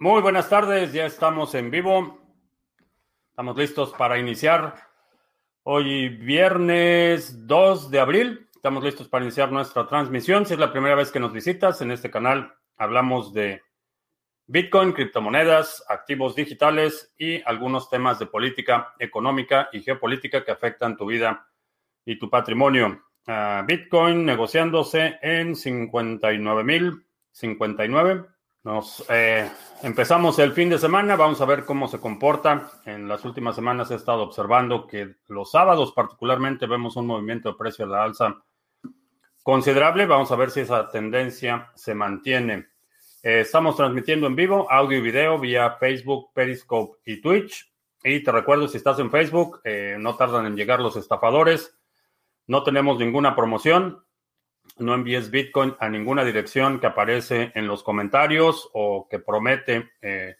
Muy buenas tardes, ya estamos en vivo. Estamos listos para iniciar. Hoy viernes 2 de abril. Estamos listos para iniciar nuestra transmisión. Si es la primera vez que nos visitas en este canal, hablamos de Bitcoin, criptomonedas, activos digitales y algunos temas de política económica y geopolítica que afectan tu vida y tu patrimonio. Uh, Bitcoin negociándose en 59.059. Nos eh, empezamos el fin de semana. Vamos a ver cómo se comporta. En las últimas semanas he estado observando que los sábados particularmente vemos un movimiento de precio a la alza considerable. Vamos a ver si esa tendencia se mantiene. Eh, estamos transmitiendo en vivo audio y video vía Facebook, Periscope y Twitch. Y te recuerdo, si estás en Facebook, eh, no tardan en llegar los estafadores. No tenemos ninguna promoción. No envíes Bitcoin a ninguna dirección que aparece en los comentarios o que promete, eh,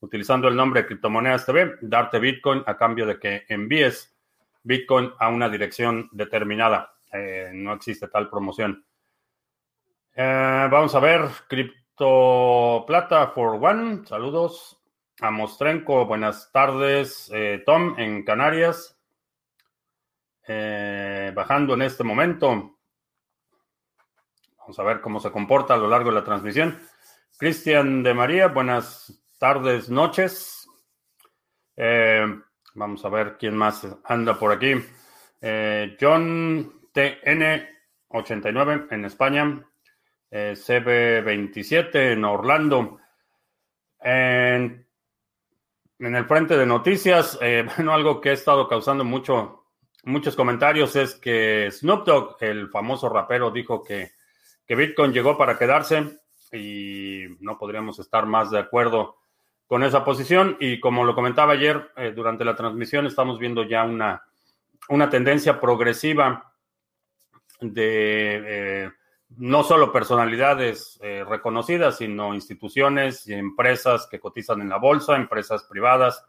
utilizando el nombre de Criptomonedas TV, darte Bitcoin a cambio de que envíes Bitcoin a una dirección determinada. Eh, no existe tal promoción. Eh, vamos a ver, Cripto Plata for One. Saludos a Mostrenco. Buenas tardes, Tom, en Canarias. Bajando en este momento. Vamos a ver cómo se comporta a lo largo de la transmisión. Cristian de María, buenas tardes, noches. Eh, vamos a ver quién más anda por aquí. Eh, John TN89 en España. CB27 en Orlando. En, en, el frente de noticias, bueno, algo que ha estado causando mucho muchos comentarios es que Snoop Dogg, el famoso rapero, dijo que, que, Bitcoin llegó para quedarse y no podríamos estar más de acuerdo con esa posición. Y como lo comentaba ayer eh, durante la transmisión, estamos viendo ya una, una tendencia progresiva de eh, no solo personalidades eh, reconocidas, sino instituciones y empresas que cotizan en la bolsa, empresas privadas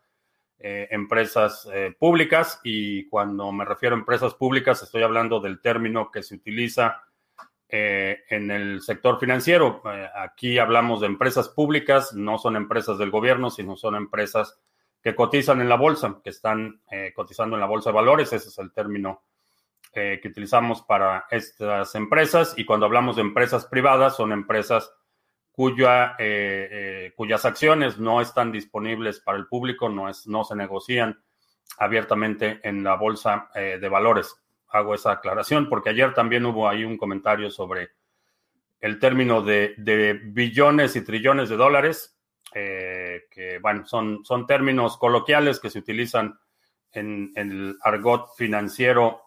empresas públicas y cuando me refiero a empresas públicas estoy hablando del término que se utiliza eh, en el sector financiero. aquí hablamos de empresas públicas, no son empresas del gobierno, sino son empresas que cotizan en la bolsa, que están cotizando en la bolsa de valores. Ese es el término que utilizamos para estas empresas. Y cuando hablamos de empresas privadas, son empresas cuya, eh, eh, cuyas acciones no están disponibles para el público, no, es, no se negocian abiertamente en la bolsa eh, de valores. Hago esa aclaración porque ayer también hubo ahí un comentario sobre el término de, billones y trillones de dólares, que bueno, son, son términos coloquiales que se utilizan en, el argot financiero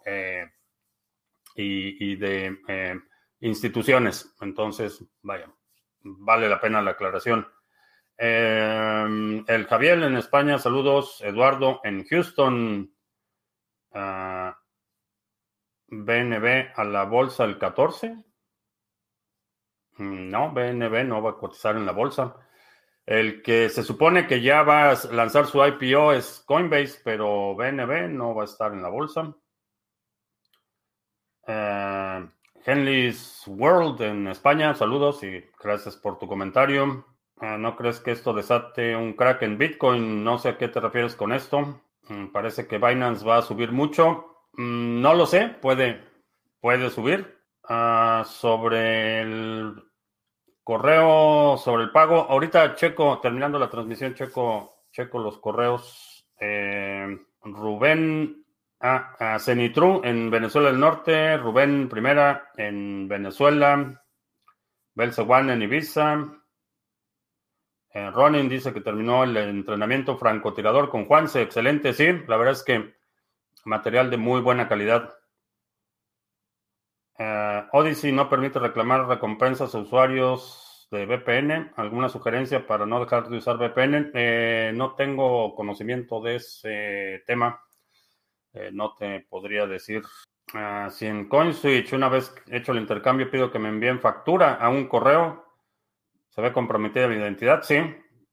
y, y, de instituciones. Entonces, vaya, vale la pena la aclaración. Eh, el Javier en España, saludos. Eduardo en Houston. BNB a la bolsa el 14. Mm, no, BNB no va a cotizar en la bolsa. El que se supone que ya va a lanzar su IPO es Coinbase, pero BNB no va a estar en la bolsa. Eh, Henley's World en España, saludos y gracias por tu comentario. Ah, ¿No crees que esto desate un crack en Bitcoin? No sé a qué te refieres con esto. Mm, parece que Binance va a subir mucho. Mm, no lo sé, puede, puede subir. Ah, sobre el correo, sobre el pago. Ahorita checo, terminando la transmisión, checo, checo los correos. Eh, Rubén Ah, Cenitru en Venezuela del Norte, Rubén Primera en Venezuela, Belzewan en Ibiza. Eh, Ronin dice que terminó el entrenamiento francotirador con Juanse. Excelente, sí. La verdad es que material de muy buena calidad. Eh, Odyssey no permite reclamar recompensas a usuarios de VPN. ¿Alguna sugerencia para no dejar de usar VPN? Eh, no tengo conocimiento de ese tema. Eh, no te podría decir. Ah, si en CoinSwitch, una vez hecho el intercambio, pido que me envíen factura a un correo, ¿se ve comprometida mi identidad? Sí.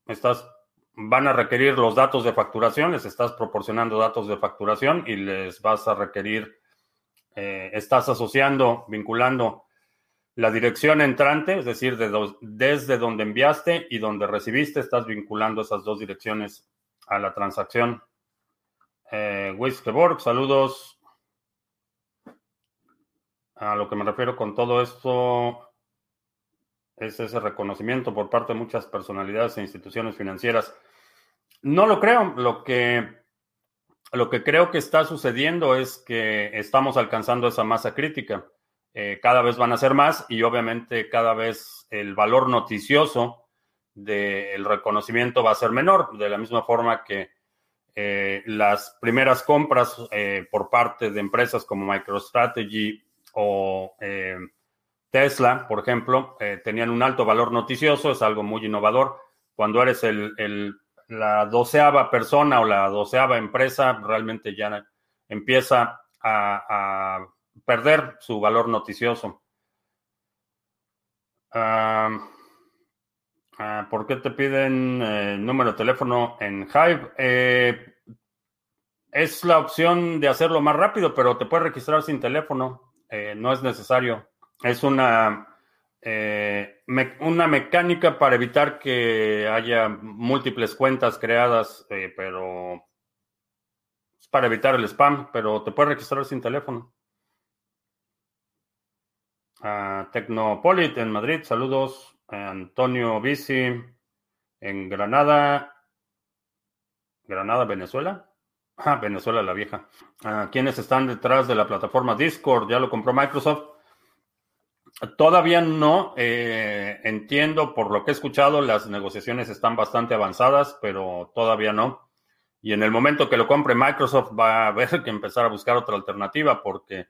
Estás, van a requerir los datos de facturación, les estás proporcionando datos de facturación y les vas a requerir, eh, estás asociando, vinculando la dirección entrante, es decir, desde donde enviaste y donde recibiste, estás vinculando esas dos direcciones a la transacción. Eh, saludos. A lo que me refiero con todo esto es ese reconocimiento por parte de muchas personalidades e instituciones financieras. No lo creo. Lo que, lo que creo que está sucediendo es que estamos alcanzando esa masa crítica. Eh, cada vez van a ser más y obviamente cada vez el valor noticioso del reconocimiento va a ser menor, de la misma forma que eh, las primeras compras eh, por parte de empresas como MicroStrategy o Tesla, por ejemplo, tenían un alto valor noticioso, es algo muy innovador. Cuando eres el, la doceava persona o la doceava empresa, realmente ya empieza a perder su valor noticioso. Ah, ¿Por qué te piden eh, número de teléfono en Hive? Eh, es la opción de hacerlo más rápido, pero te puedes registrar sin teléfono. Eh, no es necesario. Es una, una mecánica para evitar que haya múltiples cuentas creadas, pero es para evitar el spam, pero te puedes registrar sin teléfono. Tecnopolit en Madrid, saludos. Antonio Bici en Granada. Granada, Venezuela. Ah, Venezuela la vieja. ¿Quiénes están detrás de la plataforma Discord? ¿Ya lo compró Microsoft? Todavía no. Eh, entiendo por lo que he escuchado, las negociaciones están bastante avanzadas, pero todavía no. Y en el momento que lo compre Microsoft va a haber que empezar a buscar otra alternativa porque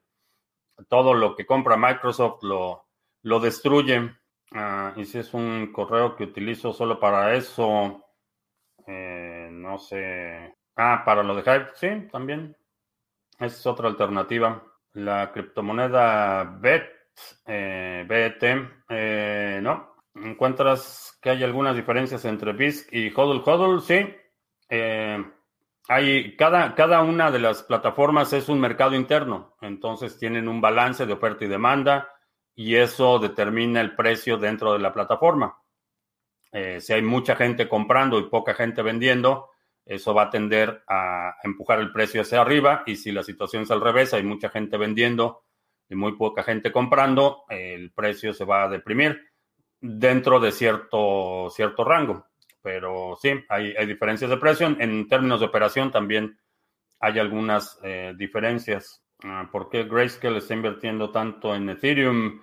todo lo que compra Microsoft lo, lo destruye. Ah, y si es un correo que utilizo solo para eso, eh, no sé. Ah, para lo de Hive, sí, también. Es otra alternativa. La criptomoneda BET, eh, BET, eh, ¿no? ¿Encuentras que hay algunas diferencias entre BISC y HODL? HODL, sí. Eh, hay, cada, cada una de las plataformas es un mercado interno, entonces tienen un balance de oferta y demanda y eso determina el precio dentro de la plataforma. Si hay mucha gente comprando y poca gente vendiendo, eso va a tender a empujar el precio hacia arriba y si la situación es al revés, hay mucha gente vendiendo y muy poca gente comprando, el precio se va a deprimir dentro de cierto, cierto rango. Pero sí, hay, diferencias de precio. En, términos de operación también hay algunas eh, diferencias. Ah, ¿Por qué Grayscale está invirtiendo tanto en Ethereum?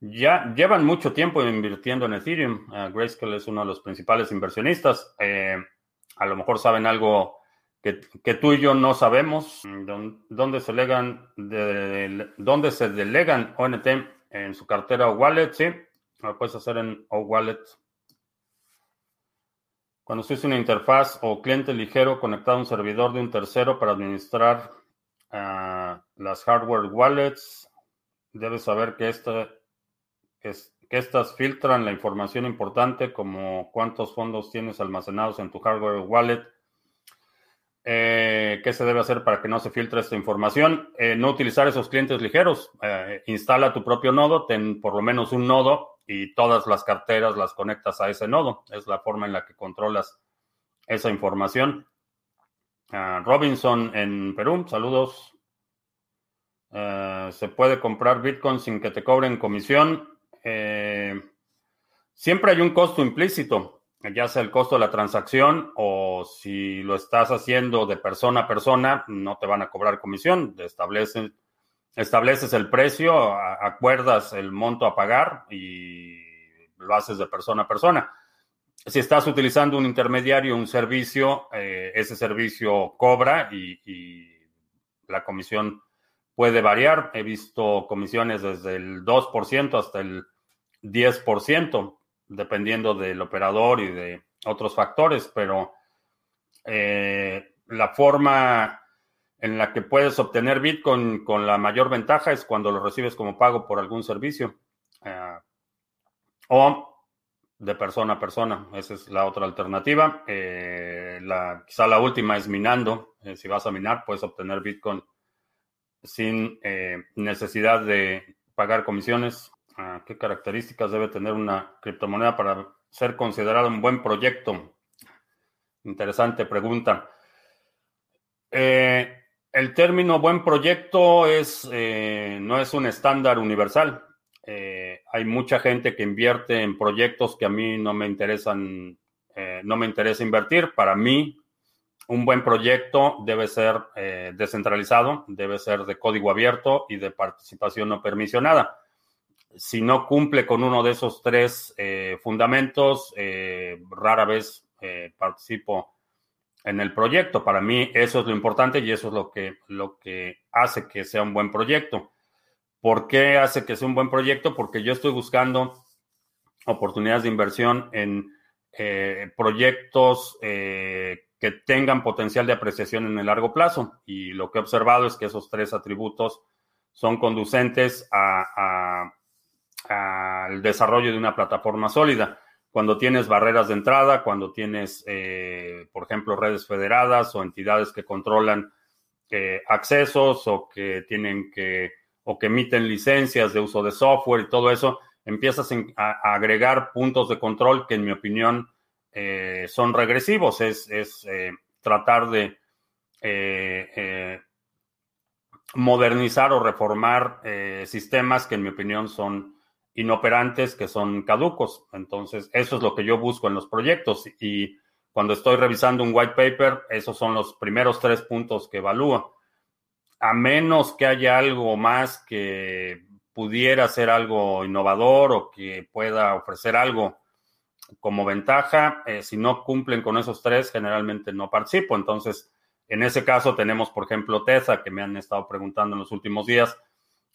Ya llevan mucho tiempo invirtiendo en Ethereum. Uh, Grayscale es uno de los principales inversionistas. Eh, a lo mejor saben algo que, tú y yo no sabemos. ¿Dónde se, legan de, ¿Dónde se delegan ONT en su cartera o wallet? Sí, lo puedes hacer en O Wallet. Cuando se usa una interfaz o cliente ligero conectado a un servidor de un tercero para administrar ah, las hardware wallets, debes saber que, que estas filtran la información importante como cuántos fondos tienes almacenados en tu hardware wallet. Eh, ¿Qué se debe hacer para que no se filtre esta información? Eh, no utilizar esos clientes ligeros. Eh, instala tu propio nodo, ten por lo menos un nodo y todas las carteras las conectas a ese nodo. Es la forma en la que controlas esa información. Ah, Robinson en Perú, saludos. ¿Se puede comprar Bitcoin sin que te cobren comisión? Siempre hay un costo implícito, ya sea el costo de la transacción o si lo estás haciendo de persona a persona, no te van a cobrar comisión. Establecen estableces el precio, acuerdas el monto a pagar y lo haces de persona a persona. Si estás utilizando un intermediario, un servicio, eh, ese servicio cobra y, la comisión puede variar. He visto comisiones desde el 2% hasta el 10%, dependiendo del operador y de otros factores, pero eh, la forma en la que puedes obtener Bitcoin con la mayor ventaja es cuando lo recibes como pago por algún servicio eh, o de persona a persona. Esa es la otra alternativa. Eh, la, quizá la última es minando. Si vas a minar, puedes obtener Bitcoin sin necesidad de pagar comisiones. ¿Qué características debe tener una criptomoneda para ser considerada un buen proyecto? Interesante pregunta. Eh, el término buen proyecto es, eh, no es un estándar universal. Eh, hay mucha gente que invierte en proyectos que a mí no me interesan, no me interesa invertir. Para mí, un buen proyecto debe ser descentralizado, debe ser de código abierto y de participación no permisionada si no cumple con uno de esos tres eh, fundamentos, eh, rara vez eh, participo en el proyecto. Para mí eso es lo importante y eso es lo que, lo que hace que sea un buen proyecto. ¿Por qué hace que sea un buen proyecto? Porque yo estoy buscando oportunidades de inversión en proyectos que tengan potencial de apreciación en el largo plazo. Y lo que he observado es que esos tres atributos son conducentes a al desarrollo de una plataforma sólida. Cuando tienes barreras de entrada, cuando tienes, eh, por ejemplo, redes federadas o entidades que controlan eh, accesos o que tienen que o que emiten licencias de uso de software y todo eso, empiezas a, agregar puntos de control que en mi opinión eh, son regresivos. Es, es tratar de modernizar o reformar sistemas que en mi opinión son inoperantes que son caducos. Entonces, eso es lo que yo busco en los proyectos y cuando estoy revisando un white paper, esos son los primeros tres puntos que evalúo. A menos que haya algo más que pudiera ser algo innovador o que pueda ofrecer algo como ventaja, eh, si no cumplen con esos tres, generalmente no participo. Entonces, en ese caso tenemos, por ejemplo, TESA, que me han estado preguntando en los últimos días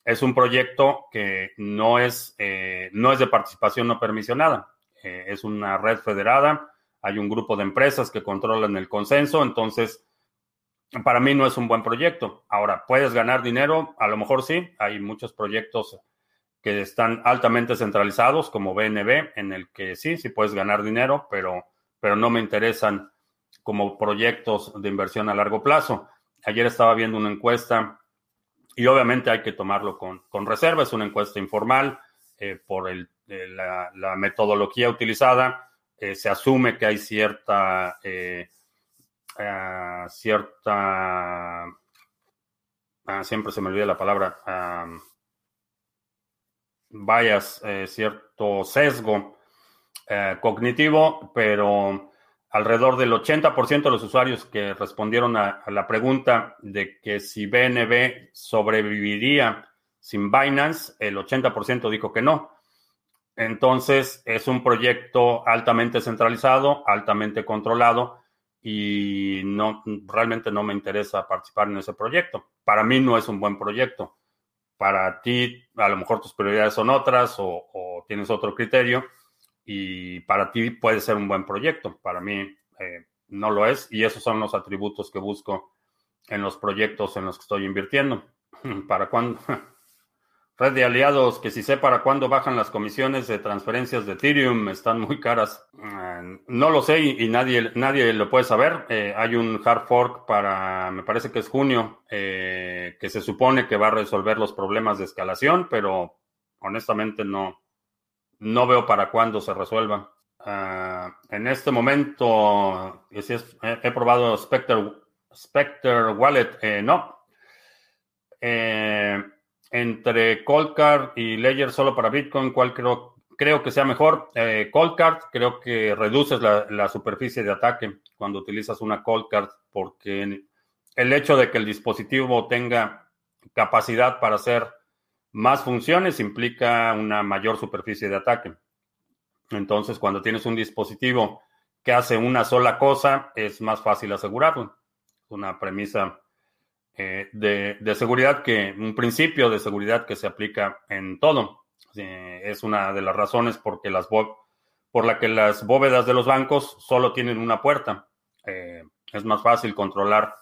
es un proyecto que no es, eh, no es de participación no permisionada. Eh, es una red federada, hay un grupo de empresas que controlan el consenso, entonces para mí no es un buen proyecto. Ahora, ¿puedes ganar dinero? A lo mejor sí, hay muchos proyectos que están altamente centralizados, como BNB, en el que sí, sí puedes ganar dinero, pero, pero no me interesan como proyectos de inversión a largo plazo. Ayer estaba viendo una encuesta y obviamente hay que tomarlo con, con reserva, es una encuesta informal eh, por el, la, metodología utilizada. Eh, se asume que hay cierta, eh, ah, cierta, ah, siempre se me olvida la palabra, vayas, cierto sesgo cognitivo, pero alrededor del 80% de los usuarios que respondieron a, la pregunta de que si BNB sobreviviría sin Binance, el 80% dijo que no. Entonces, es un proyecto altamente centralizado, altamente controlado y no realmente no me interesa participar en ese proyecto. Para mí no es un buen proyecto. Para ti, a lo mejor tus prioridades son otras o tienes otro criterio y para ti puede ser un buen proyecto. Para mí eh, no lo es y esos son los atributos que busco en los proyectos en los que estoy invirtiendo. ¿Para cuándo? Red de aliados, que si sé para cuándo bajan las comisiones de transferencias de Ethereum, están muy caras. Eh, no lo sé y, nadie, nadie lo puede saber. Eh, hay un hard fork para, me parece que es junio, que se supone que va a resolver los problemas de escalación, pero honestamente no, no veo para cuándo se resuelva. Ah, en este momento, he, probado Spectre, Wallet, eh, no. Eh, entre Coldcard y Ledger solo para Bitcoin, ¿cuál creo, creo que sea mejor? Eh, Coldcard, creo que reduces la, la, superficie de ataque cuando utilizas una Coldcard, porque el hecho de que el dispositivo tenga capacidad para hacer más funciones implica una mayor superficie de ataque. Entonces, cuando tienes un dispositivo que hace una sola cosa, es más fácil asegurarlo. Una premisa eh, de, seguridad que, un principio de seguridad que se aplica en todo. es una de las razones porque las por la que las bóvedas de los bancos solo tienen una puerta. Eh, es más fácil controlar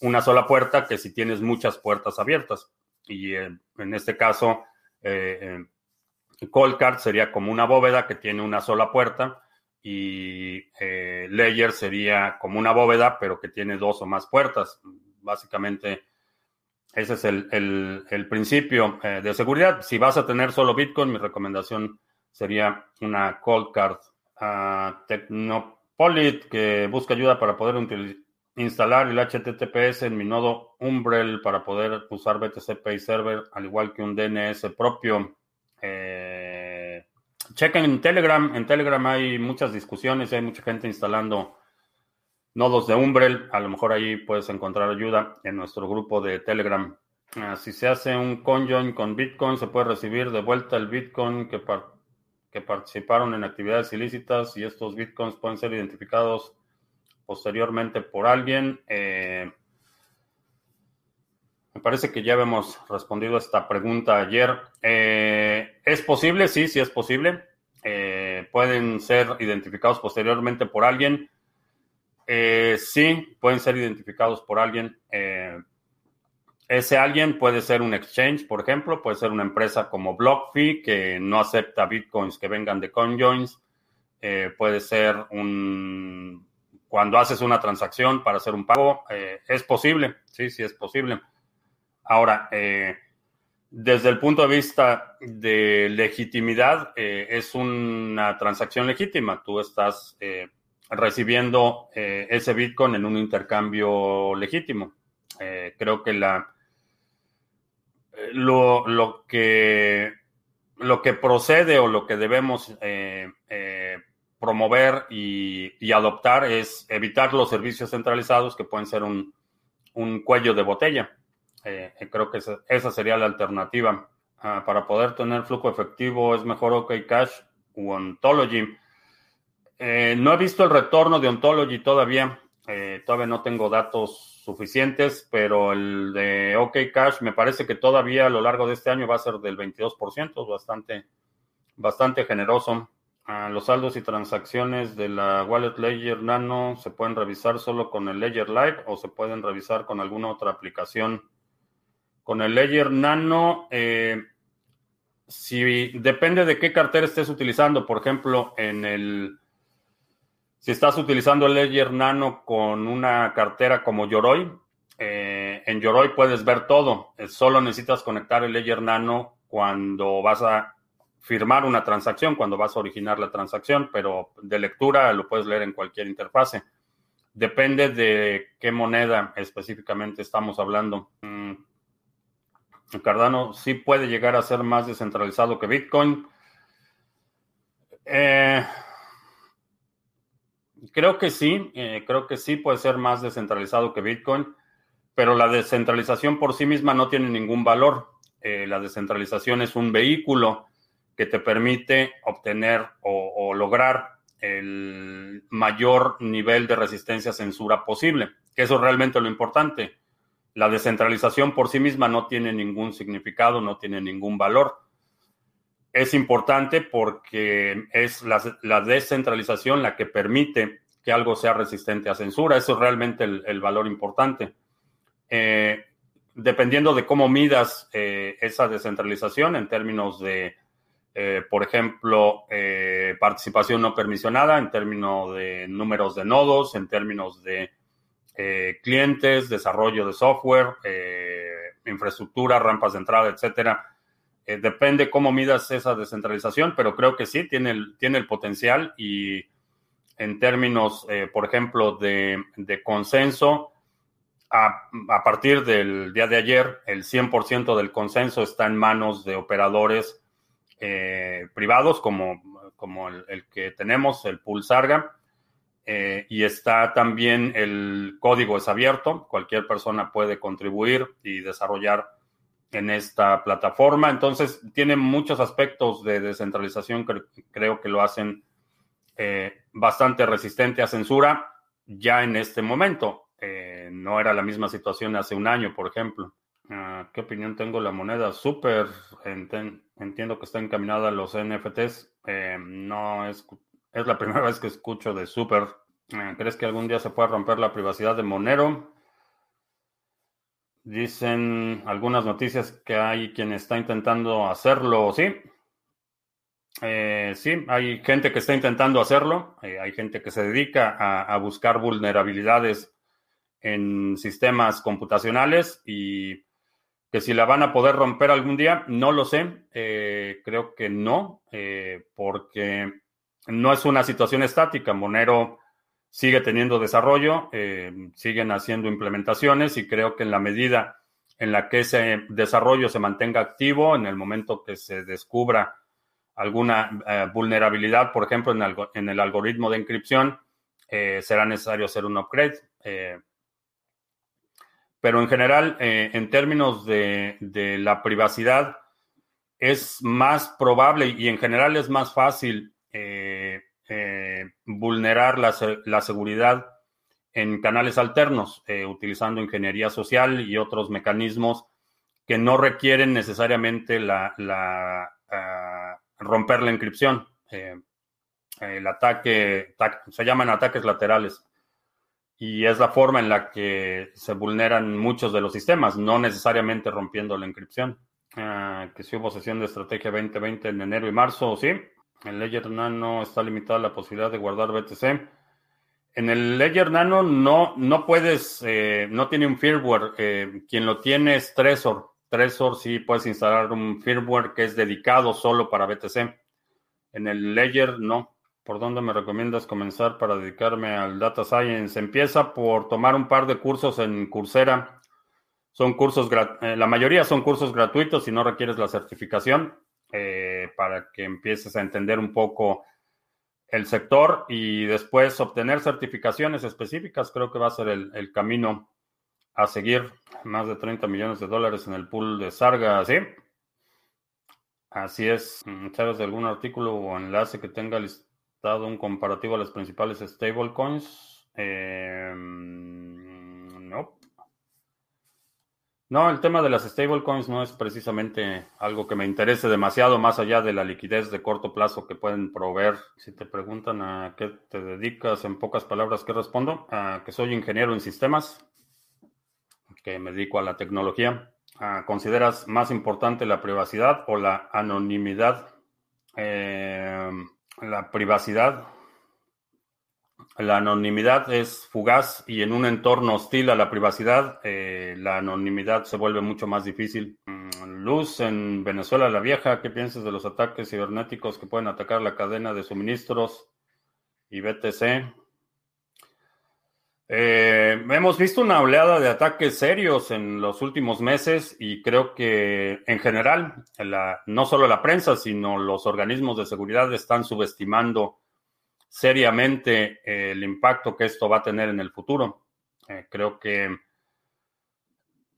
una sola puerta que si tienes muchas puertas abiertas. Y en este caso, eh, Coldcard sería como una bóveda que tiene una sola puerta y eh, Layer sería como una bóveda pero que tiene dos o más puertas. Básicamente Ese es el, principio eh, de seguridad. Si vas a tener solo Bitcoin, mi recomendación sería una cold card. a Technopolit, que busca ayuda para poder instalar el HTTPS en mi nodo Umbrel para poder usar BTC Pay Server, al igual que un DNS propio. Eh, chequen en Telegram. En Telegram hay muchas discusiones, hay mucha gente instalando nodos de Umbrel. A lo mejor ahí puedes encontrar ayuda en nuestro grupo de Telegram. Ah, si se hace un conjoin con Bitcoin, se puede recibir de vuelta el Bitcoin que participaron en actividades ilícitas y estos Bitcoins pueden ser identificados posteriormente por alguien. Eh, me parece que ya habíamos respondido a esta pregunta ayer. Eh, ¿Es posible? Sí, sí es posible. Eh, pueden ser identificados posteriormente por alguien. Sí, pueden ser identificados por alguien. Ese alguien puede ser un exchange, por ejemplo, puede ser una empresa como BlockFi que no acepta bitcoins que vengan de CoinJoins. Eh, puede ser un cuando haces una transacción para hacer un pago, es posible, sí, sí es posible. Ahora, desde el punto de vista de legitimidad, es una transacción legítima. Tú estás recibiendo eh, ese Bitcoin en un intercambio legítimo. Eh, creo que la eh, lo, que lo que procede o lo que debemos promover y, adoptar es evitar los servicios centralizados que pueden ser un, cuello de botella. creo que esa, sería la alternativa. Ah, para poder tener flujo efectivo es mejor OK Cash o Ontology. Eh, no he visto el retorno de Ontology todavía. Eh, todavía no tengo datos suficientes, pero el de OK Cash me parece que todavía a lo largo de este año va a ser del 22%, bastante, bastante generoso. Los saldos y transacciones de la Wallet Ledger Nano se pueden revisar solo con el Ledger Live o se pueden revisar con alguna otra aplicación. Con el Ledger Nano, eh, si depende de qué cartera estés utilizando, por ejemplo, en el si estás utilizando el Ledger Nano con una cartera como Yoroi, eh, en Yoroi puedes ver todo. Eh, solo necesitas conectar el Ledger Nano cuando vas a firmar una transacción, cuando vas a originar la transacción, pero de lectura lo puedes leer en cualquier interfase. Depende de qué moneda específicamente estamos hablando. Mm, Cardano sí puede llegar a ser más descentralizado que Bitcoin. Eh, Creo que sí, eh, creo que sí puede ser más descentralizado que Bitcoin, pero la descentralización por sí misma no tiene ningún valor. Eh, la descentralización es un vehículo que te permite obtener o, lograr el mayor nivel de resistencia a censura posible, eso es realmente lo importante. La descentralización por sí misma no tiene ningún significado, no tiene ningún valor es importante porque es la, descentralización la que permite que algo sea resistente a censura. Eso es realmente el, valor importante. Eh, dependiendo de cómo midas eh, esa descentralización en términos de, eh, por ejemplo, participación no permisionada, en términos de números de nodos, en términos de clientes, desarrollo de software, infraestructura, rampas de entrada, etcétera. Eh, depende cómo midas esa descentralización, pero creo que sí, tiene el, tiene el potencial y en términos, eh, por ejemplo, de, consenso, a, partir del día de ayer, el 100% del consenso está en manos de operadores eh, privados como, como el, que tenemos, el Pulsarga, y está también el código es abierto, cualquier persona puede contribuir y desarrollar en esta plataforma. Entonces, tiene muchos aspectos de descentralización que creo que lo hacen eh, bastante resistente a censura ya en este momento. Eh, no era la misma situación hace un año, por ejemplo. Ah, ¿Qué opinión tengo la moneda? Súper. entiendo que está encaminada a los NFTs. Eh, no es, es la primera vez que escucho de Super. ¿Crees que algún día se pueda romper la privacidad de Monero? Dicen algunas noticias que hay quien está intentando hacerlo, sí. Eh, sí, hay gente que está intentando hacerlo, eh, hay gente que se dedica a, buscar vulnerabilidades en sistemas computacionales y Que si la van a poder romper algún día, no lo sé. Eh, creo que no, eh, porque no es una situación estática. Monero sigue teniendo desarrollo, eh, siguen haciendo implementaciones y creo que en la medida en la que ese desarrollo se mantenga activo, en el momento que se descubra alguna vulnerabilidad, por ejemplo, en, el algoritmo de encripción, será necesario hacer un upgrade. Pero en general, en términos de, la privacidad, es más probable y en general es más fácil eh, vulnerar la, seguridad en canales alternos, eh, utilizando ingeniería social y otros mecanismos que no requieren necesariamente la, ah, romper la encripción. Eh, el ataque, se llaman ataques laterales y es la forma en la que se vulneran muchos de los sistemas, no necesariamente rompiendo la encripción. Ah, que si hubo sesión de estrategia 2020 en enero y marzo, sí, el Ledger Nano está limitada la posibilidad de guardar BTC. En el Ledger Nano no, no puedes, eh, no tiene un firmware. Eh, quien lo tiene es Trezor. Trezor sí puedes instalar un firmware que es dedicado solo para BTC. En el Ledger no. ¿Por dónde me recomiendas comenzar para dedicarme al Data Science? Empieza por tomar un par de cursos en Coursera. Son cursos, eh, la mayoría son cursos gratuitos y no requieres la certificación. Eh, para que empieces a entender un poco el sector y después obtener certificaciones específicas. Creo que va a ser el, camino a seguir. Más de 30 millones de dólares en el pool de Sarga, ¿sí? Así es. ¿Sabes de algún artículo o enlace que tenga listado un comparativo a las principales stablecoins? Eh, no. No, el tema de las stablecoins no es precisamente algo que me interese demasiado más allá de la liquidez de corto plazo que pueden proveer. Si te preguntan a qué te dedicas, en pocas palabras, ¿qué respondo? Que soy ingeniero en sistemas, que me dedico a la tecnología. ¿Consideras más importante la privacidad o la anonimidad? Eh, la privacidad la anonimidad es fugaz y en un entorno hostil a la privacidad, eh, la anonimidad se vuelve mucho más difícil. Mm, Luz en Venezuela la Vieja, ¿qué piensas de los ataques cibernéticos que pueden atacar la cadena de suministros y BTC? Eh, hemos visto una oleada de ataques serios en los últimos meses y creo que en general, no solo la prensa, sino los organismos de seguridad están subestimando seriamente el impacto que esto va a tener en el futuro. Eh, creo que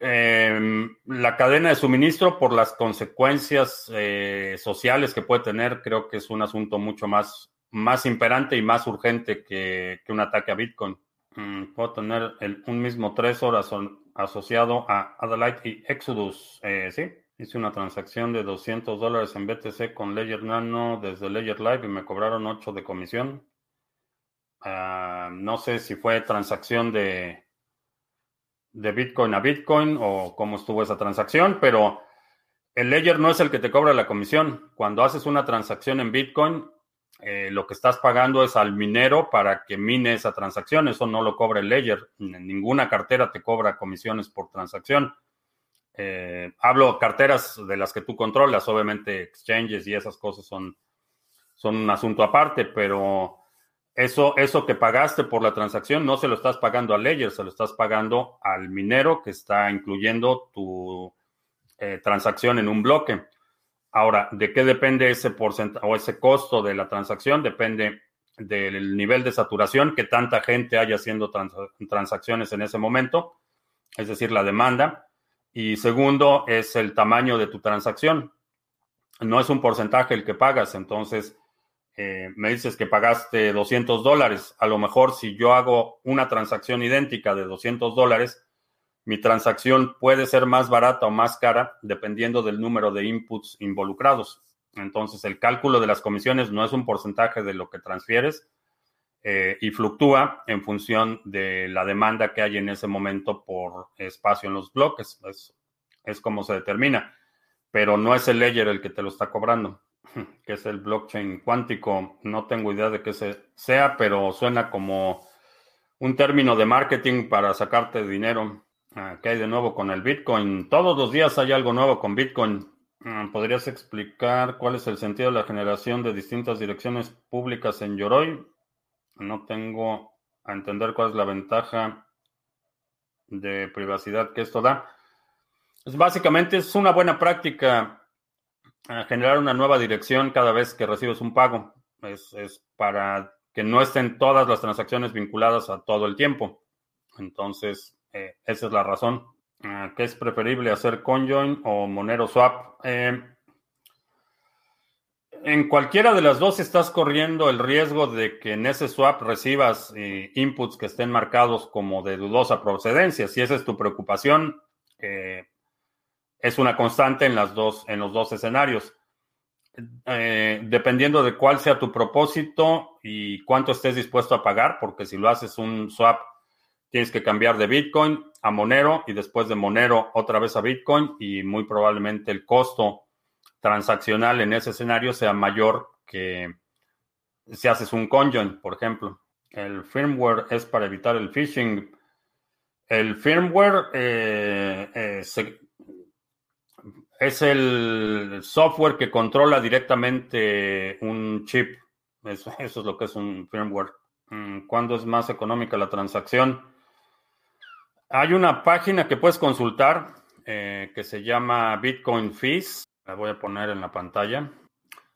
em, la cadena de suministro, por las consecuencias eh, sociales que puede tener, creo que es un asunto mucho más, más imperante y más urgente que, un ataque a Bitcoin. Mm, puedo tener un mismo horas asociado a Adelaide y Exodus, ¿sí? Hice una transacción de 200 dólares en BTC con Ledger Nano desde Ledger Live y me cobraron 8 de comisión. Ah, no sé si fue transacción de, de Bitcoin a Bitcoin o cómo estuvo esa transacción, pero el Ledger no es el que te cobra la comisión. Cuando haces una transacción en Bitcoin, eh, lo que estás pagando es al minero para que mine esa transacción. Eso no lo cobra el Ledger. Ninguna cartera te cobra comisiones por transacción. Eh, hablo carteras de las que tú controlas, obviamente exchanges y esas cosas son, un asunto aparte, pero eso, eso que pagaste por la transacción no se lo estás pagando al Ledger, se lo estás pagando al minero que está incluyendo tu eh, transacción en un bloque. Ahora, ¿de qué depende ese porcentaje o ese costo de la transacción? Depende del nivel de saturación que tanta gente haya haciendo transacciones en ese momento, es decir, la demanda. Y segundo, es el tamaño de tu transacción. No es un porcentaje el que pagas, entonces eh, me dices que pagaste 200 dólares. A lo mejor si yo hago una transacción idéntica de 200 dólares, mi transacción puede ser más barata o más cara dependiendo del número de inputs involucrados. Entonces, el cálculo de las comisiones no es un porcentaje de lo que transfieres eh, y fluctúa en función de la demanda que hay en ese momento por espacio en los bloques. Es, como se determina, pero no es el ledger el que te lo está cobrando, que es el blockchain cuántico. No tengo idea de qué sea, pero suena como un término de marketing para sacarte dinero. Ah, ¿Qué hay de nuevo con el Bitcoin? Todos los días hay algo nuevo con Bitcoin. Ah, ¿Podrías explicar cuál es el sentido de la generación de distintas direcciones públicas en Yoroi? No tengo a entender cuál es la ventaja de privacidad que esto da. Básicamente es una buena práctica ah, generar una nueva dirección cada vez que recibes un pago. Es para que no estén todas las transacciones vinculadas a todo el tiempo. Entonces, eh, esa es la razón. Ah, ¿Qué es preferible hacer conjoin o Monero Swap? Eh, en cualquiera de las dos estás corriendo el riesgo de que en ese swap recibas eh, inputs que estén marcados como de dudosa procedencia. Si esa es tu preocupación, es una constante en, las dos, en los dos escenarios. dependiendo de cuál sea tu propósito y cuánto estés dispuesto a pagar, porque si lo haces un swap tienes que cambiar de Bitcoin a Monero y después de Monero otra vez a Bitcoin y muy probablemente el costo transaccional en ese escenario sea mayor que si haces un conjoin, por ejemplo. El firmware es para evitar el phishing. El firmware eh, eh, es el software que controla directamente un chip. Eso, eso, es lo que es un firmware. Mm, ¿Cuándo es más económica la transacción? Hay una página que puedes consultar eh, que se llama Bitcoin Fees. La voy a poner en la pantalla.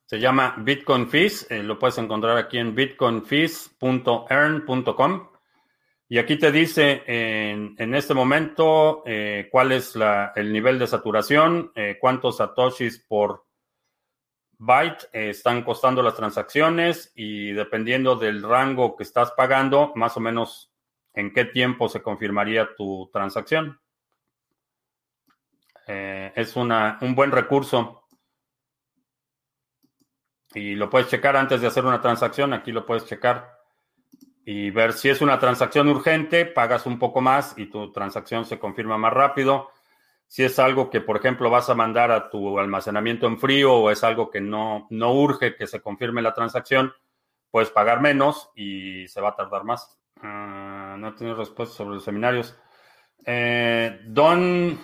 Se llama Bitcoin Fees. Eh, lo puedes encontrar aquí en bitcoinfees.earn.com. Y aquí te dice en, en este momento eh, cuál es la, el nivel de saturación, cuántos satoshis por byte están costando las transacciones y dependiendo del rango que estás pagando, más o menos en qué tiempo se confirmaría tu transacción. Eh, es una, un buen recurso y lo puedes checar antes de hacer una transacción. Aquí lo puedes checar y ver si es una transacción urgente, pagas un poco más y tu transacción se confirma más rápido. Si es algo que, por ejemplo, vas a mandar a tu almacenamiento en frío o es algo que no, no urge que se confirme la transacción, puedes pagar menos y se va a tardar más. Ah, no tiene respuesta sobre los seminarios. Eh, don,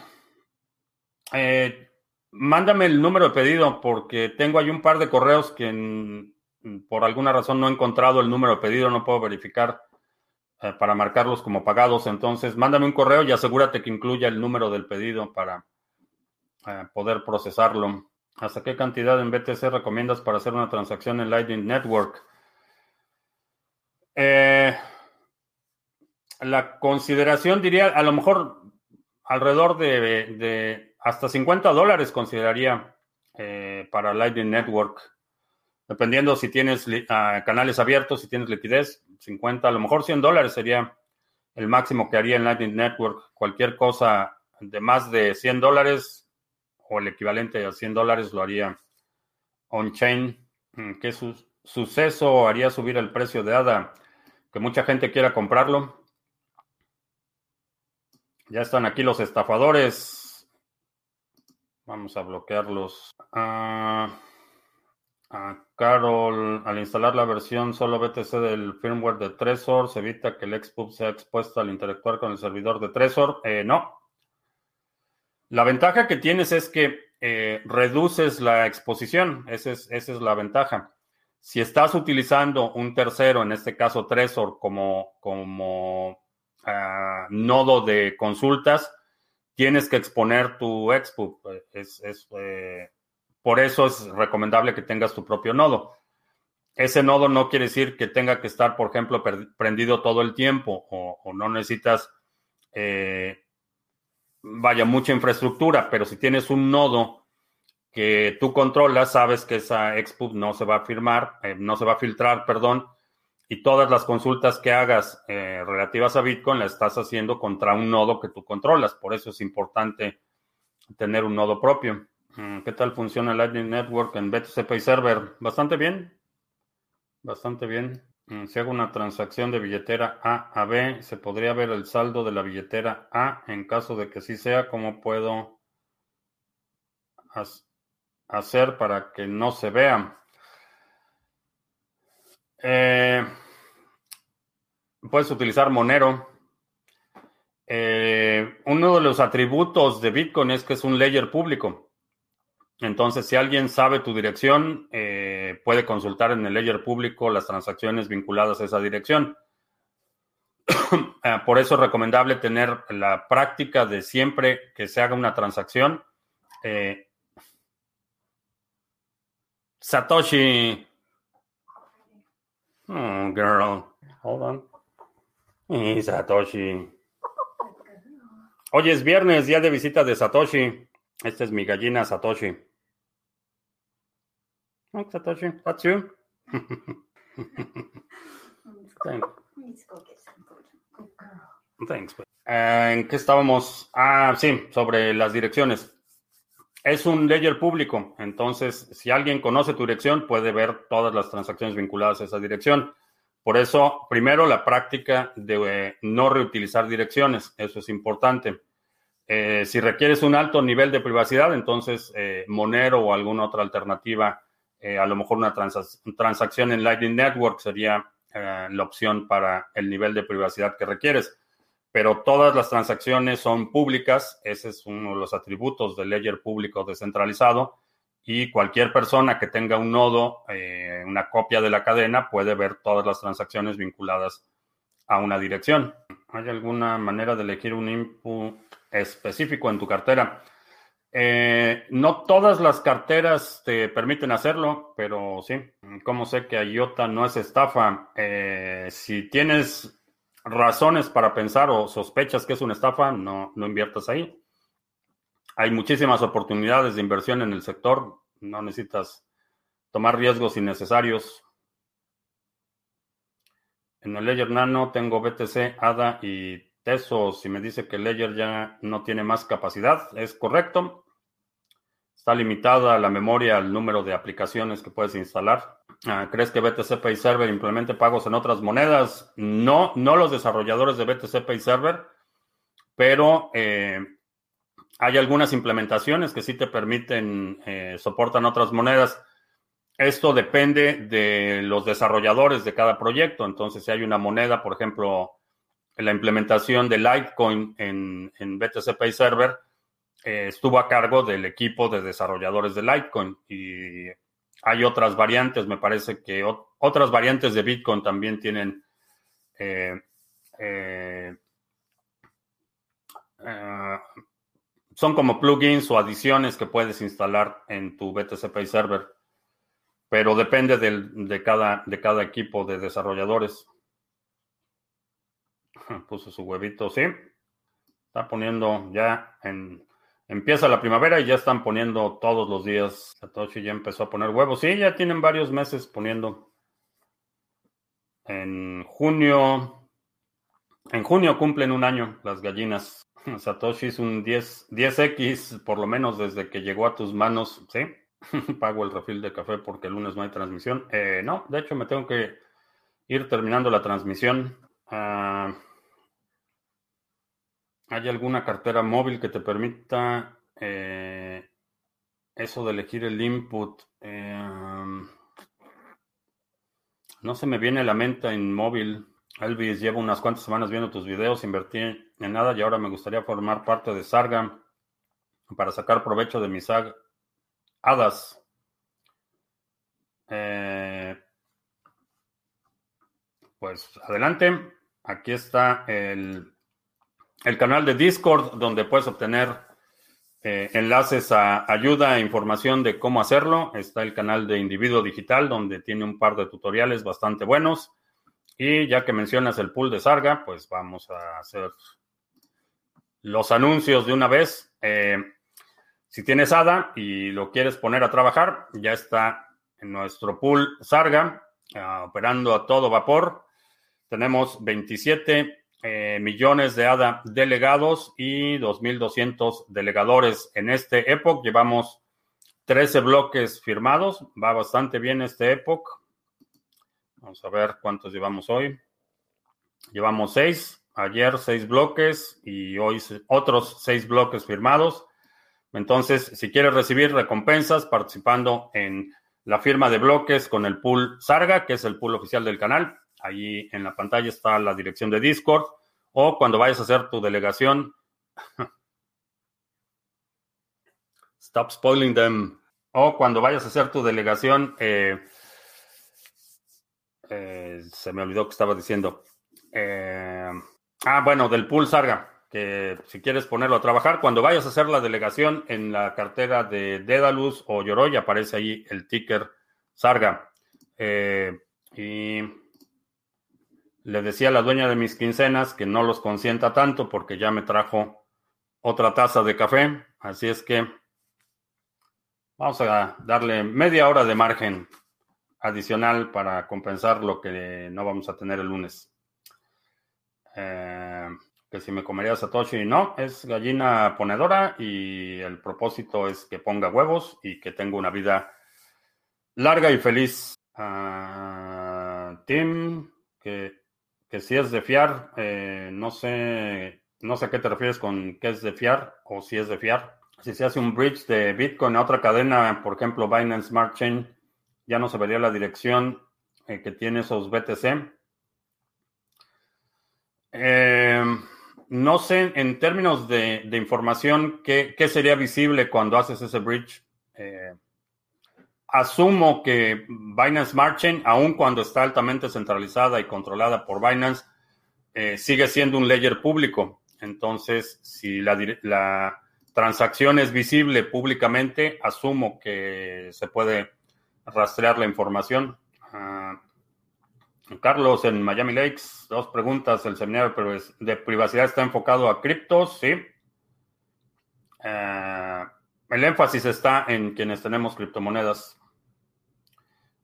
eh, mándame el número de pedido porque tengo ahí un par de correos que por alguna razón no he encontrado el número de pedido, no puedo verificar eh, para marcarlos como pagados. Entonces, mándame un correo y asegúrate que incluya el número del pedido para poder procesarlo. ¿Hasta qué cantidad en BTC recomiendas para hacer una transacción en Lightning Network? Eh, la consideración diría, a lo mejor alrededor de, hasta 50 dólares consideraría eh, para Lightning Network. Dependiendo si tienes ah, canales abiertos, si tienes liquidez, 50, a lo mejor 100 dólares sería el máximo que haría en Lightning Network. Cualquier cosa de más de 100 dólares o el equivalente a 100 dólares lo haría on-chain. Mm, ¿Qué suceso haría subir el precio de ADA? Que mucha gente quiera comprarlo. Ya están aquí los estafadores. Vamos a bloquearlos. Ah, a Carol, al instalar la versión solo BTC del firmware de Trezor, se evita que el XPUB sea expuesto al interactuar con el servidor de Trezor. Eh, no. La ventaja que tienes es que eh, reduces la exposición. Esa es, esa es la ventaja. Si estás utilizando un tercero, en este caso Trezor, como, como nodo de consultas, tienes que exponer tu expo. Es, eh, por eso es recomendable que tengas tu propio nodo. Ese nodo no quiere decir que tenga que estar, por ejemplo, prendido todo el tiempo o, no necesitas, eh, vaya, mucha infraestructura, pero si tienes un nodo que tú controlas, sabes que esa expo no se va a firmar, eh, no se va a filtrar, perdón, y todas las consultas que hagas eh, relativas a Bitcoin las estás haciendo contra un nodo que tú controlas. Por eso es importante tener un nodo propio. Mm, ¿Qué tal funciona Lightning Network en BTC Pay Server? Bastante bien. Bastante bien. Mm, si hago una transacción de billetera A a B, ¿se podría ver el saldo de la billetera A? En caso de que sí sea, ¿cómo puedo hacer para que no se vea? Eh, puedes utilizar Monero. Eh, uno de los atributos de Bitcoin es que es un ledger público. Entonces, si alguien sabe tu dirección, eh, puede consultar en el ledger público las transacciones vinculadas a esa dirección. Por eso es recomendable tener la práctica de siempre que se haga una transacción. Satoshi. Oh, girl. Hold on. Y Satoshi. Hoy es viernes, día de visita de Satoshi. Esta es mi gallina Satoshi. Oh, Satoshi, that's you. Thanks. Eh, ¿En qué estábamos? Ah, sí, sobre las direcciones. Es un ledger público, entonces si alguien conoce tu dirección puede ver todas las transacciones vinculadas a esa dirección. Por eso, primero, la práctica de eh, no reutilizar direcciones, eso es importante. Eh, si requieres un alto nivel de privacidad, entonces Monero o alguna otra alternativa, a lo mejor una transacción en Lightning Network sería la opción para el nivel de privacidad que requieres pero todas las transacciones son públicas. Ese es uno de los atributos del ledger público descentralizado. Y cualquier persona que tenga un nodo, eh, una copia de la cadena, puede ver todas las transacciones vinculadas a una dirección. ¿Hay alguna manera de elegir un input específico en tu cartera? Eh, no todas las carteras te permiten hacerlo, pero sí. ¿Cómo sé que IOTA no es estafa? Eh, si tienes razones para pensar o sospechas que es una estafa, no, no inviertas ahí. Hay muchísimas oportunidades de inversión en el sector, no necesitas tomar riesgos innecesarios. En el Ledger Nano tengo BTC, ADA y Tesos. Si me dice que Ledger ya no tiene más capacidad, es correcto. Está limitada la memoria al número de aplicaciones que puedes instalar. Ah, ¿Crees que BTC Pay Server implemente pagos en otras monedas? No, no los desarrolladores de BTC Pay Server, pero eh, hay algunas implementaciones que sí te permiten, eh, soportan otras monedas. Esto depende de los desarrolladores de cada proyecto. Entonces, si hay una moneda, por ejemplo, la implementación de Litecoin en, en BTC Pay Server, eh, estuvo a cargo del equipo de desarrolladores de Litecoin y hay otras variantes, me parece que otras variantes de Bitcoin también tienen eh, eh, son como plugins o adiciones que puedes instalar en tu BTC Pay Server, pero depende de, cada, de cada equipo de desarrolladores. Puso su huevito, sí. Está poniendo ya en Empieza la primavera y ya están poniendo todos los días. Satoshi ya empezó a poner huevos. Sí, ya tienen varios meses poniendo. En junio. En junio cumplen un año las gallinas. Satoshi es un 10, 10X, por lo menos desde que llegó a tus manos. ¿Sí? Pago el refil de café porque el lunes no hay transmisión. Eh, no, de hecho me tengo que ir terminando la transmisión. Ah, ¿Hay alguna cartera móvil que te permita eh, eso de elegir el input? Em, no se me viene a la mente en móvil. Elvis, llevo unas cuantas semanas viendo tus videos, invertí en nada y ahora me gustaría formar parte de Sarga para sacar provecho de mis hadas. Eh, pues adelante. Aquí está el el canal de Discord donde puedes obtener eh, enlaces a ayuda e información de cómo hacerlo. Está el canal de Individuo Digital donde tiene un par de tutoriales bastante buenos. Y ya que mencionas el pool de Sarga, pues vamos a hacer los anuncios de una vez. Eh, si tienes ADA y lo quieres poner a trabajar, ya está en nuestro pool Sarga, ah, operando a todo vapor. Tenemos 27 eh, millones de ADA delegados y 2.200 delegadores. En este Epoch llevamos 13 bloques firmados. Va bastante bien este Epoch. Vamos a ver cuántos llevamos hoy. Llevamos 6. Ayer 6 bloques y hoy otros 6 bloques firmados. Entonces, si quieres recibir recompensas participando en la firma de bloques con el pool Sarga, que es el pool oficial del canal, Ahí en la pantalla está la dirección de Discord O cuando vayas a hacer tu delegación. Stop spoiling them. O cuando vayas a hacer tu delegación. Eh, eh, se me olvidó que estaba diciendo. Eh, ah, bueno, del pool Sarga. Que si quieres ponerlo a trabajar, cuando vayas a hacer la delegación en la cartera de Dedalus o Yoroi, aparece ahí el ticker Sarga. y le decía a la dueña de mis quincenas que no los consienta tanto porque ya me trajo otra taza de café. Así es que vamos a darle media hora de margen adicional para compensar lo que no vamos a tener el lunes. Eh, que si me comería Satoshi, no, es gallina ponedora y el propósito es que ponga huevos y que tenga una vida larga y feliz. Uh, Tim, que que si es de fiar, eh, no sé, no sé a qué te refieres con qué es de fiar o si es de fiar. Si se hace un bridge de Bitcoin a otra cadena, por ejemplo Binance Smart Chain, ya no se vería la dirección eh, que tiene esos BTC. Eh, no sé en términos de, información ¿qué, qué, sería visible cuando haces ese bridge asumo que Binance Smart Chain, aun cuando está altamente centralizada y controlada por Binance, eh, sigue siendo un ledger público. Entonces, si la, transacción es visible públicamente, asumo que se puede rastrear la información. Ah, Carlos, en Miami Lakes, dos preguntas. El seminario de privacidad está enfocado a criptos, sí. Ah, el énfasis está en quienes tenemos criptomonedas.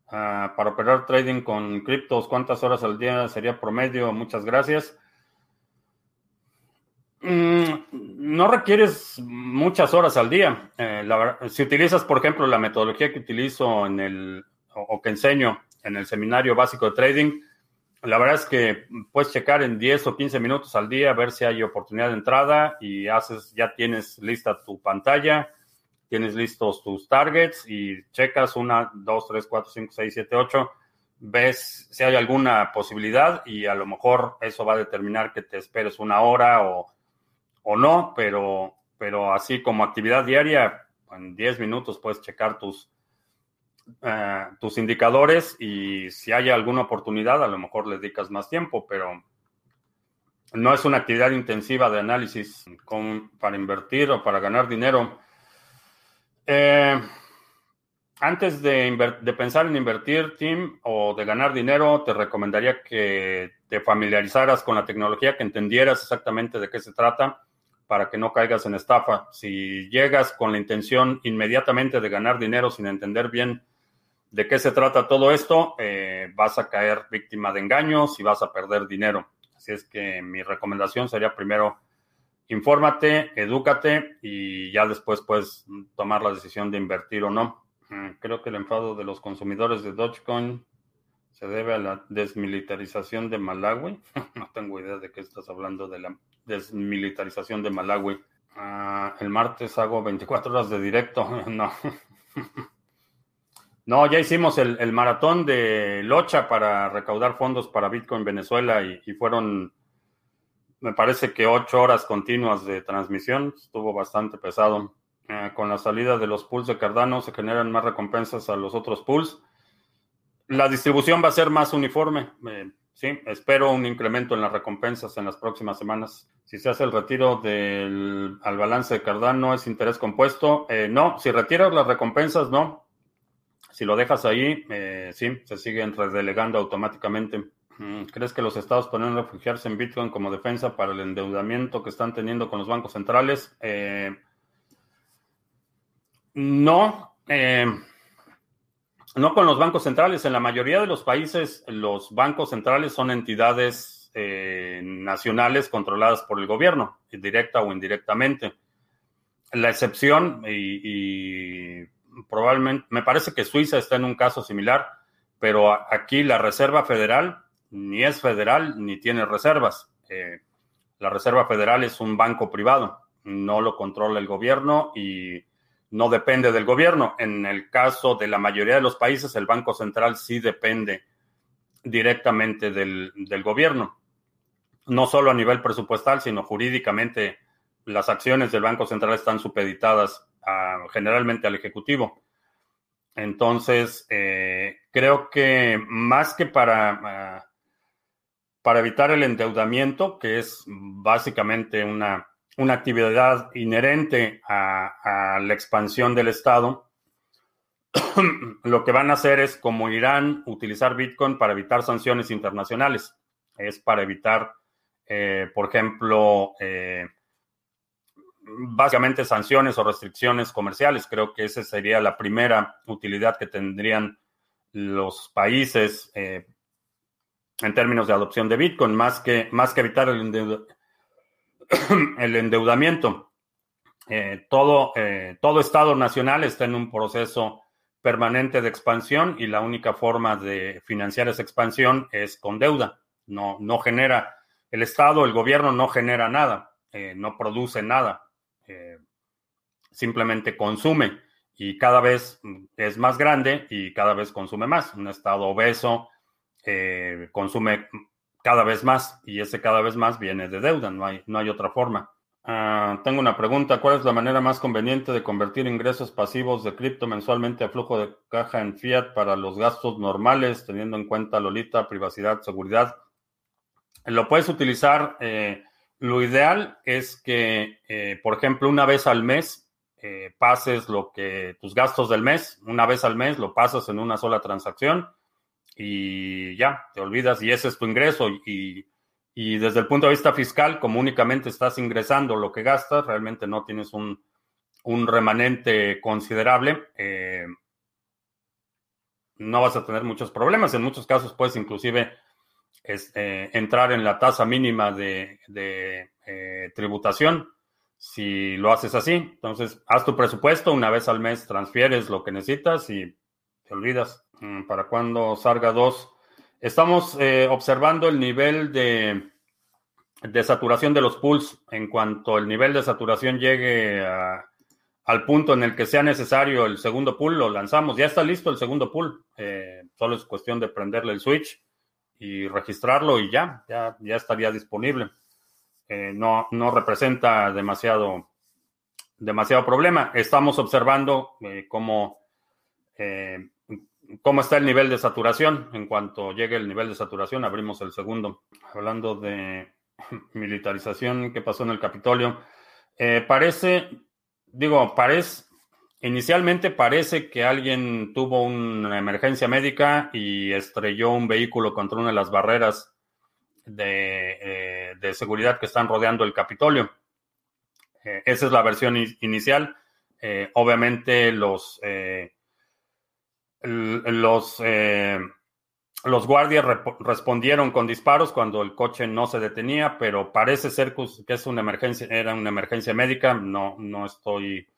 Ah, para operar trading con criptos, ¿cuántas horas al día sería promedio? Muchas gracias. Mm, no requieres muchas horas al día. Eh, si utilizas, por ejemplo, la metodología que utilizo en el o, que enseño en el seminario básico de trading, la verdad es que puedes checar en 10 o 15 minutos al día, ver si hay oportunidad de entrada y haces, ya tienes lista tu pantalla tienes listos tus targets y checas una, dos, tres, cuatro, cinco, seis, siete, ocho, ves si hay alguna posibilidad y a lo mejor eso va a determinar que te esperes una hora o, no, pero, pero así como actividad diaria, en 10 minutos puedes checar tus, eh, tus indicadores y si hay alguna oportunidad, a lo mejor le dedicas más tiempo, pero no es una actividad intensiva de análisis para invertir o para ganar dinero. Eh, antes de, pensar en invertir, Tim, o de ganar dinero, te recomendaría que te familiarizaras con la tecnología, que entendieras exactamente de qué se trata para que no caigas en estafa. Si llegas con la intención inmediatamente de ganar dinero sin entender bien de qué se trata todo esto, eh, vas a caer víctima de engaños y vas a perder dinero. Así es que mi recomendación sería primero infórmate, edúcate y ya después puedes tomar la decisión de invertir o no. Mm, creo que el enfado de los consumidores de Dogecoin se debe a la desmilitarización de Malawi. no tengo idea de qué estás hablando de la desmilitarización de Malawi. Ah, el martes hago 24 horas de directo. no. no, ya hicimos el, maratón de Locha para recaudar fondos para Bitcoin Venezuela y fueron me parece que ocho horas continuas de transmisión estuvo bastante pesado. Eh, con la salida de los pools de Cardano se generan más recompensas a los otros pools. La distribución va a ser más uniforme. Eh, sí, espero un incremento en las recompensas en las próximas semanas. Si se hace el retiro del al balance de Cardano, ¿es interés compuesto? Eh, no, si retiras las recompensas, no. Si lo dejas ahí, sí, se siguen redelegando automáticamente. Mm, ¿Crees que los estados pueden refugiarse en Bitcoin como defensa para el endeudamiento que están teniendo con los bancos centrales? Eh, no, eh, no con los bancos centrales. En la mayoría de los países, los bancos centrales son entidades eh, nacionales controladas por el gobierno, directa o indirectamente. La excepción, y probablemente, me parece que Suiza está en un caso similar, pero aquí la Reserva Federal ni es federal ni tiene reservas. Eh, la Reserva Federal es un banco privado, no lo controla el gobierno y no depende del gobierno. En el caso de la mayoría de los países, el Banco Central sí depende directamente del, gobierno. no solo a nivel presupuestal, sino jurídicamente las acciones del Banco Central están supeditadas generalmente al Ejecutivo. Entonces, eh, creo que más que para, ah, para evitar el endeudamiento, que es básicamente una, una actividad inherente a, la expansión del Estado, lo que van a hacer es, como Irán, utilizar Bitcoin para evitar sanciones internacionales. Es para evitar, eh, por ejemplo, eh, básicamente sanciones o restricciones comerciales. Creo que esa sería la primera utilidad que tendrían los países eh, en términos de adopción de Bitcoin, más que, más que evitar el, endeudamiento. Eh, todo, eh, todo Estado nacional está en un proceso permanente de expansión y la única forma de financiar esa expansión es con deuda. No, no genera, el Estado, el gobierno no genera nada, no produce nada eh, simplemente consume y cada vez es más grande y cada vez consume más. Un estado obeso eh, consume cada vez más y ese cada vez más viene de deuda, no hay, no hay otra forma. Ah, tengo una pregunta, ¿cuál es la manera más conveniente de convertir ingresos pasivos de cripto mensualmente a flujo de caja en fiat para los gastos normales, teniendo en cuenta Lolita, privacidad, seguridad? Lo puedes utilizar eh, lo ideal es que, eh, por ejemplo, una vez al mes pases lo que tus gastos del mes, una vez al mes lo pasas en una sola transacción y ya, te olvidas y ese es tu ingreso. Y, desde el punto de vista fiscal, como únicamente estás ingresando lo que gastas, realmente no tienes un, remanente considerable. Eh, no vas a tener muchos problemas. En muchos casos puedes inclusive es, eh, entrar en la tasa mínima de, eh, tributación. Si lo haces así, entonces haz tu presupuesto, una vez al mes transfieres lo que necesitas y te olvidas. Mm, ¿Para cuando salga dos? Estamos eh, observando el nivel de, de saturación de los pools. En cuanto el nivel de saturación llegue al punto en el que sea necesario el segundo pool, lo lanzamos. Ya está listo el segundo pool. solo es cuestión de prenderle el switch y registrarlo y ya, ya, estaría disponible. Eh, no, no representa demasiado, demasiado problema. Estamos observando eh, cómo, eh, cómo está el nivel de saturación. En cuanto llegue el nivel de saturación, abrimos el segundo. Hablando de militarización, ¿qué pasó en el Capitolio? parece, digo, parece, Inicialmente parece que alguien tuvo una emergencia médica y estrelló un vehículo contra una de las barreras de, eh, seguridad que están rodeando el Capitolio. Eh, esa es la versión inicial. Eh, obviamente los, los, los guardias respondieron con disparos cuando el coche no se detenía, pero parece ser que es una emergencia, era una emergencia médica. No, no estoy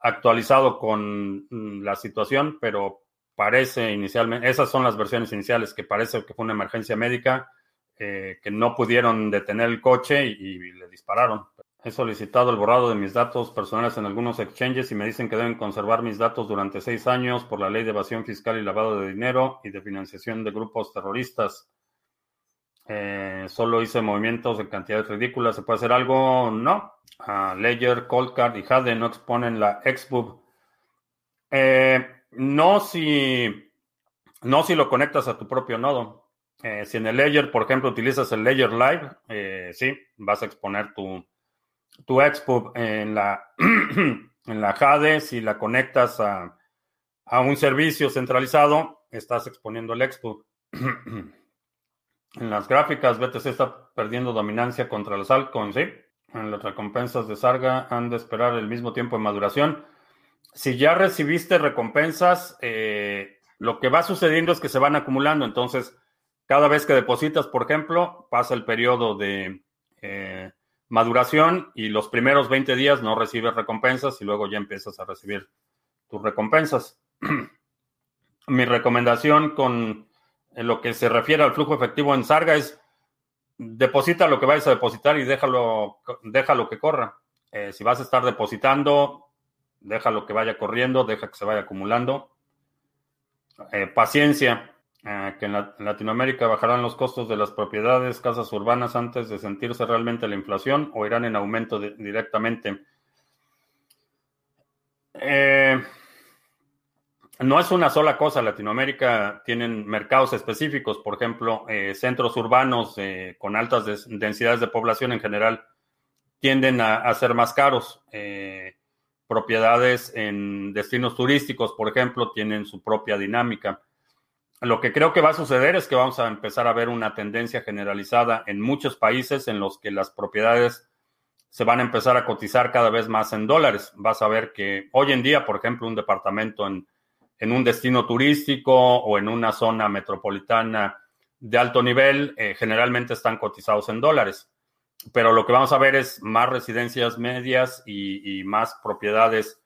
actualizado con mm, la situación, pero parece inicialmente, esas son las versiones iniciales, que parece que fue una emergencia médica, eh, que no pudieron detener el coche y, le dispararon. He solicitado el borrado de mis datos personales en algunos exchanges y me dicen que deben conservar mis datos durante seis años por la ley de evasión fiscal y lavado de dinero y de financiación de grupos terroristas. Eh, solo hice movimientos de cantidades ridículas. ¿Se puede hacer algo? No. Ledger, Coldcard y Jade no exponen la XBoob. Eh, no si no si lo conectas a tu propio nodo. Eh, si en el Ledger, por ejemplo, utilizas el Ledger Live, sí, vas a exponer tu, tu XPub en la, en la Jade. Si la conectas a, a un servicio centralizado, estás exponiendo el XPub. en las gráficas, BTC está perdiendo dominancia contra los altcoins, ¿sí? En las recompensas de Sarga han de esperar el mismo tiempo de maduración. Si ya recibiste recompensas, eh, lo que va sucediendo es que se van acumulando. Entonces, cada vez que depositas, por ejemplo, pasa el periodo de eh, maduración y los primeros 20 días no recibes recompensas y luego ya empiezas a recibir tus recompensas. Mi recomendación con lo que se refiere al flujo efectivo en Sarga es deposita lo que vayas a depositar y déjalo, déjalo que corra. Eh, si vas a estar depositando, déjalo que vaya corriendo, deja que se vaya acumulando. Eh, paciencia. Ah, que en, Latinoamérica bajarán los costos de las propiedades, casas urbanas antes de sentirse realmente la inflación o irán en aumento directamente. Eh, no es una sola cosa. Latinoamérica tienen mercados específicos, por ejemplo, eh, centros urbanos eh, con altas densidades de población en general tienden a, ser más caros. propiedades en destinos turísticos, por ejemplo, tienen su propia dinámica. Lo que creo que va a suceder es que vamos a empezar a ver una tendencia generalizada en muchos países en los que las propiedades se van a empezar a cotizar cada vez más en dólares. Vas a ver que hoy en día, por ejemplo, un departamento en, un destino turístico o en una zona metropolitana de alto nivel, eh, generalmente están cotizados en dólares. Pero lo que vamos a ver es más residencias medias y, más propiedades,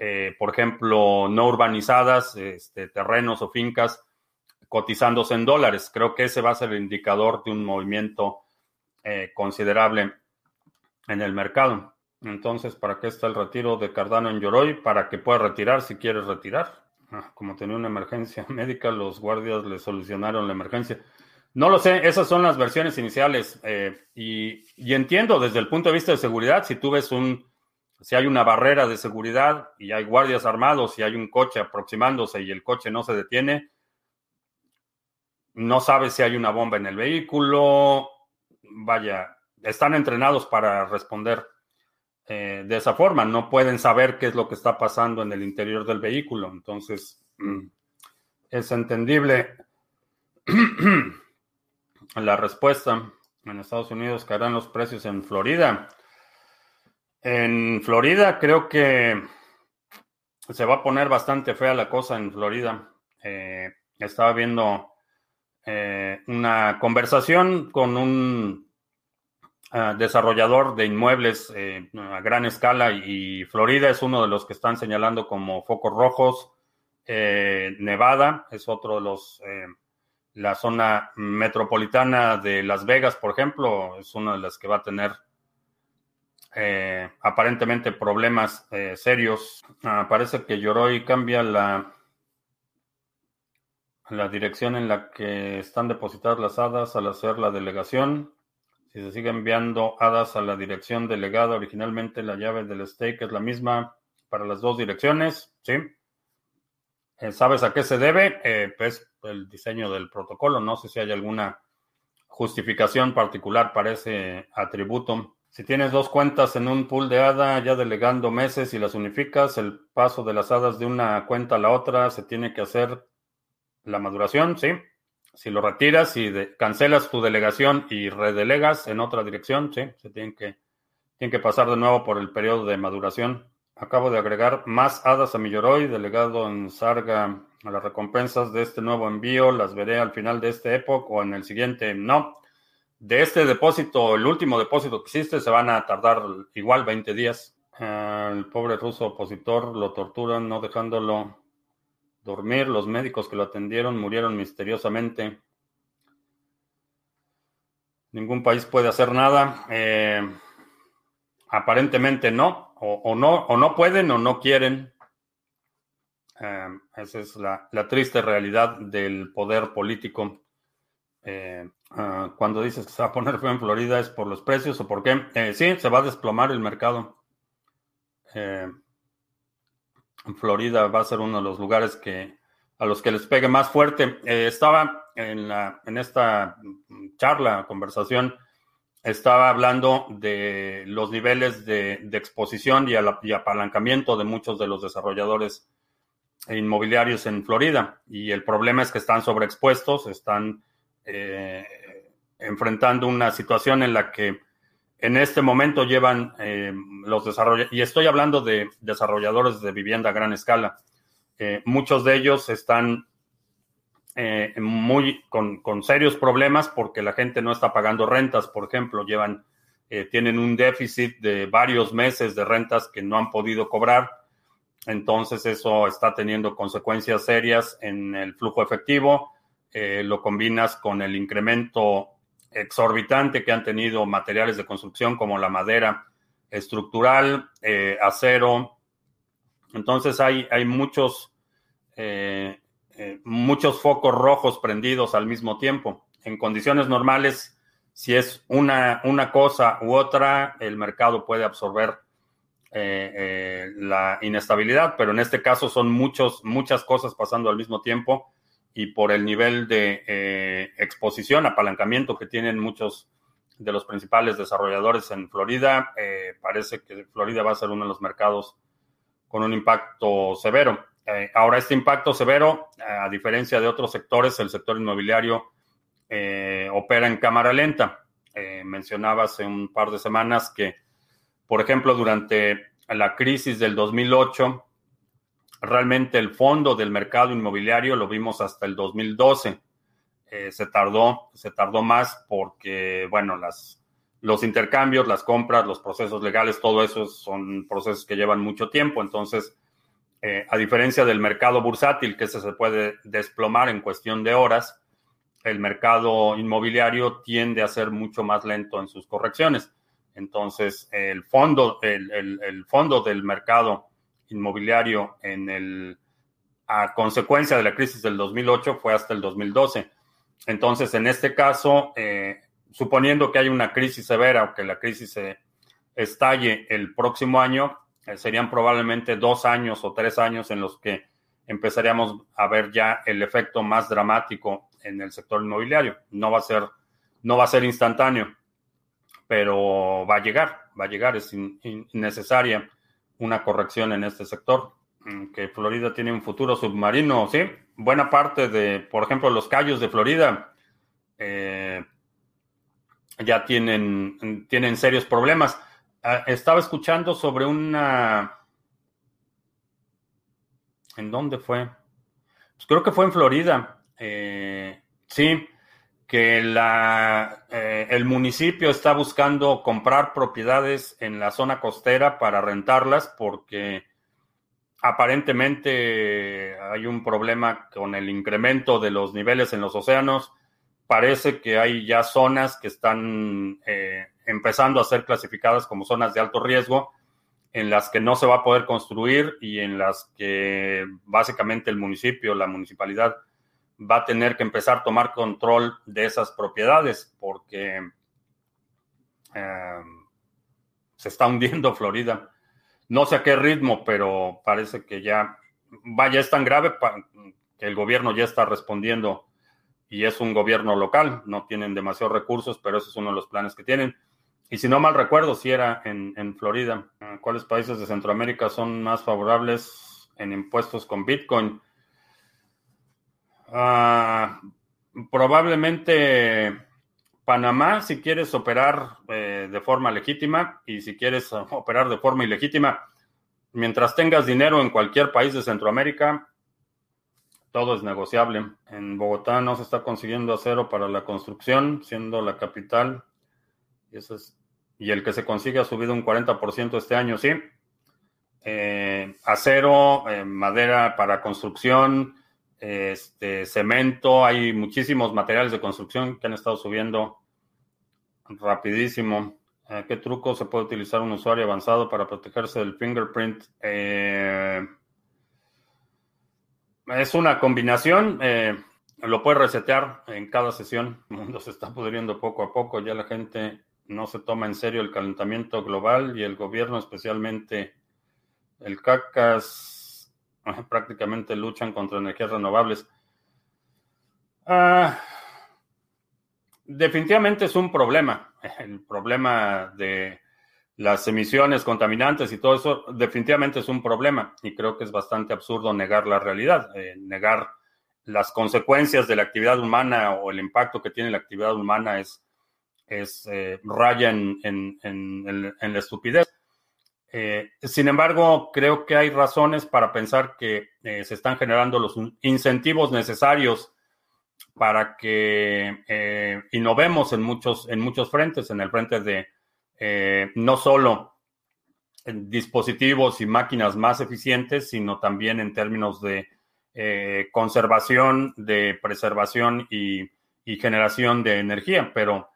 eh, por ejemplo, no urbanizadas, este, terrenos o fincas cotizándose en dólares. Creo que ese va a ser el indicador de un movimiento eh, considerable en el mercado. Entonces, ¿para qué está el retiro de Cardano en Yoroi? Para que pueda retirar si quiere retirar. Ah, como tenía una emergencia médica, los guardias le solucionaron la emergencia. No lo sé, esas son las versiones iniciales. Eh, y, y, entiendo desde el punto de vista de seguridad, si tú ves un, si hay una barrera de seguridad y hay guardias armados y hay un coche aproximándose y el coche no se detiene, no sabes si hay una bomba en el vehículo, vaya, están entrenados para responder eh, de esa forma, no pueden saber qué es lo que está pasando en el interior del vehículo, entonces mm, es entendible la respuesta. En Estados Unidos caerán los precios en Florida. En Florida creo que se va a poner bastante fea la cosa en Florida. Eh, estaba viendo eh, una conversación con un ah, desarrollador de inmuebles eh, a gran escala y Florida es uno de los que están señalando como focos rojos. Eh, Nevada es otro de los, la zona metropolitana de Las Vegas, por ejemplo, es una de las que va a tener aparentemente problemas serios. Ah, parece que Yoroi cambia la la dirección en la que están depositadas las hadas al hacer la delegación. Si se sigue enviando hadas a la dirección delegada, originalmente la llave del stake es la misma para las dos direcciones, ¿sí? Eh, ¿Sabes a qué se debe? Eh, pues el diseño del protocolo. No sé si hay alguna justificación particular para ese atributo. Si tienes dos cuentas en un pool de ADA, ya delegando meses y las unificas, el paso de las hadas de una cuenta a la otra se tiene que hacer la maduración, sí. Si lo retiras y cancelas tu delegación y redelegas en otra dirección, sí, se tienen que, tienen que pasar de nuevo por el periodo de maduración. Acabo de agregar más hadas a mi Yoroi, delegado en Sarga a las recompensas de este nuevo envío. Las veré al final de este época o en el siguiente. No. De este depósito, el último depósito que hiciste, se van a tardar igual 20 días. el pobre ruso opositor lo torturan, no dejándolo dormir. Los médicos que lo atendieron murieron misteriosamente. Ningún país puede hacer nada. Eh, aparentemente no o, no, o no pueden o no quieren. Eh, esa es la, triste realidad del poder político. Eh, ah, cuando dices que se va a poner feo en Florida, ¿es por los precios o por qué? sí, se va a desplomar el mercado. Florida va a ser uno de los lugares que a los que les pegue más fuerte. Eh, estaba en, la, en esta charla, conversación, estaba hablando de los niveles de, exposición y, apalancamiento de muchos de los desarrolladores inmobiliarios en Florida. Y el problema es que están sobreexpuestos, están eh, enfrentando una situación en la que en este momento llevan eh, los desarrolladores, y estoy hablando de desarrolladores de vivienda a gran escala. Eh, muchos de ellos están eh, muy con, serios problemas porque la gente no está pagando rentas, por ejemplo, llevan, tienen un déficit de varios meses de rentas que no han podido cobrar. Entonces eso está teniendo consecuencias serias en el flujo efectivo. lo combinas con el incremento exorbitante que han tenido materiales de construcción como la madera estructural, eh, acero. Entonces hay, hay muchos, eh, muchos focos rojos prendidos al mismo tiempo. En condiciones normales, si es una, una cosa u otra, el mercado puede absorber la inestabilidad, pero en este caso son muchos, muchas cosas pasando al mismo tiempo y por el nivel de exposición, apalancamiento que tienen muchos de los principales desarrolladores en Florida, parece que Florida va a ser uno de los mercados con un impacto severo. Eh, ahora, este impacto severo, eh, a diferencia de otros sectores, el sector inmobiliario eh, opera en cámara lenta. mencionaba hace un par de semanas que, por ejemplo, durante la crisis del 2008, realmente el fondo del mercado inmobiliario lo vimos hasta el 2012. se tardó, se tardó más porque, bueno, las, los intercambios, las compras, los procesos legales, todo eso son procesos que llevan mucho tiempo. Entonces, eh, a diferencia del mercado bursátil, que se puede desplomar en cuestión de horas, el mercado inmobiliario tiende a ser mucho más lento en sus correcciones. Entonces, el fondo, el, fondo del mercado inmobiliario en el, a consecuencia de la crisis del 2008 fue hasta el 2012. Entonces, en este caso, eh, suponiendo que hay una crisis severa o que la crisis se estalle el próximo año, eh, serían probablemente dos años o tres años en los que empezaríamos a ver ya el efecto más dramático en el sector inmobiliario. No va a ser, no va a ser instantáneo, pero va a llegar, va a llegar. Es innecesaria una corrección en este sector. Mm, que Florida tiene un futuro submarino, sí. Buena parte de, por ejemplo, los callos de Florida eh, ya tienen, tienen serios problemas. Ah, estaba escuchando sobre una... ¿En dónde fue? Pues creo que fue en Florida. Eh, sí, que eh, el municipio está buscando comprar propiedades en la zona costera para rentarlas porque aparentemente hay un problema con el incremento de los niveles en los océanos. Parece que hay ya zonas que están eh, empezando a ser clasificadas como zonas de alto riesgo, en las que no se va a poder construir y en las que básicamente el municipio, la municipalidad, va a tener que empezar a tomar control de esas propiedades porque eh, se está hundiendo Florida. No sé a qué ritmo, pero parece que ya, vaya, es tan grave que el gobierno ya está respondiendo y es un gobierno local, no tienen demasiados recursos, pero ese es uno de los planes que tienen. Y si no mal recuerdo, si era en, Florida, ¿cuáles países de Centroamérica son más favorables en impuestos con Bitcoin? Ah, probablemente Panamá, si quieres operar eh, de forma legítima y si quieres operar de forma ilegítima, mientras tengas dinero en cualquier país de Centroamérica, todo es negociable. En Bogotá no se está consiguiendo acero para la construcción, siendo la capital. Y el que se consigue ha subido un 40% este año, sí. Eh, acero, eh, madera para construcción, este, cemento, hay muchísimos materiales de construcción que han estado subiendo rapidísimo. Eh, ¿Qué truco se puede utilizar un usuario avanzado para protegerse del fingerprint? Es una combinación. Eh, lo puedes resetear en cada sesión. El mundo se está pudriendo poco a poco. Ya la gente no se toma en serio el calentamiento global y el gobierno, especialmente el CACAS, prácticamente luchan contra energías renovables. Ah, definitivamente es un problema. El problema de las emisiones contaminantes y todo eso definitivamente es un problema y creo que es bastante absurdo negar la realidad, eh, negar las consecuencias de la actividad humana o el impacto que tiene la actividad humana es, es eh, raya en, la estupidez. Eh, sin embargo, creo que hay razones para pensar que se están generando los incentivos necesarios para que innovemos en muchos, en muchos frentes, en el frente de eh, no solo dispositivos y máquinas más eficientes, sino también en términos de eh, conservación, de preservación y, generación de energía. Pero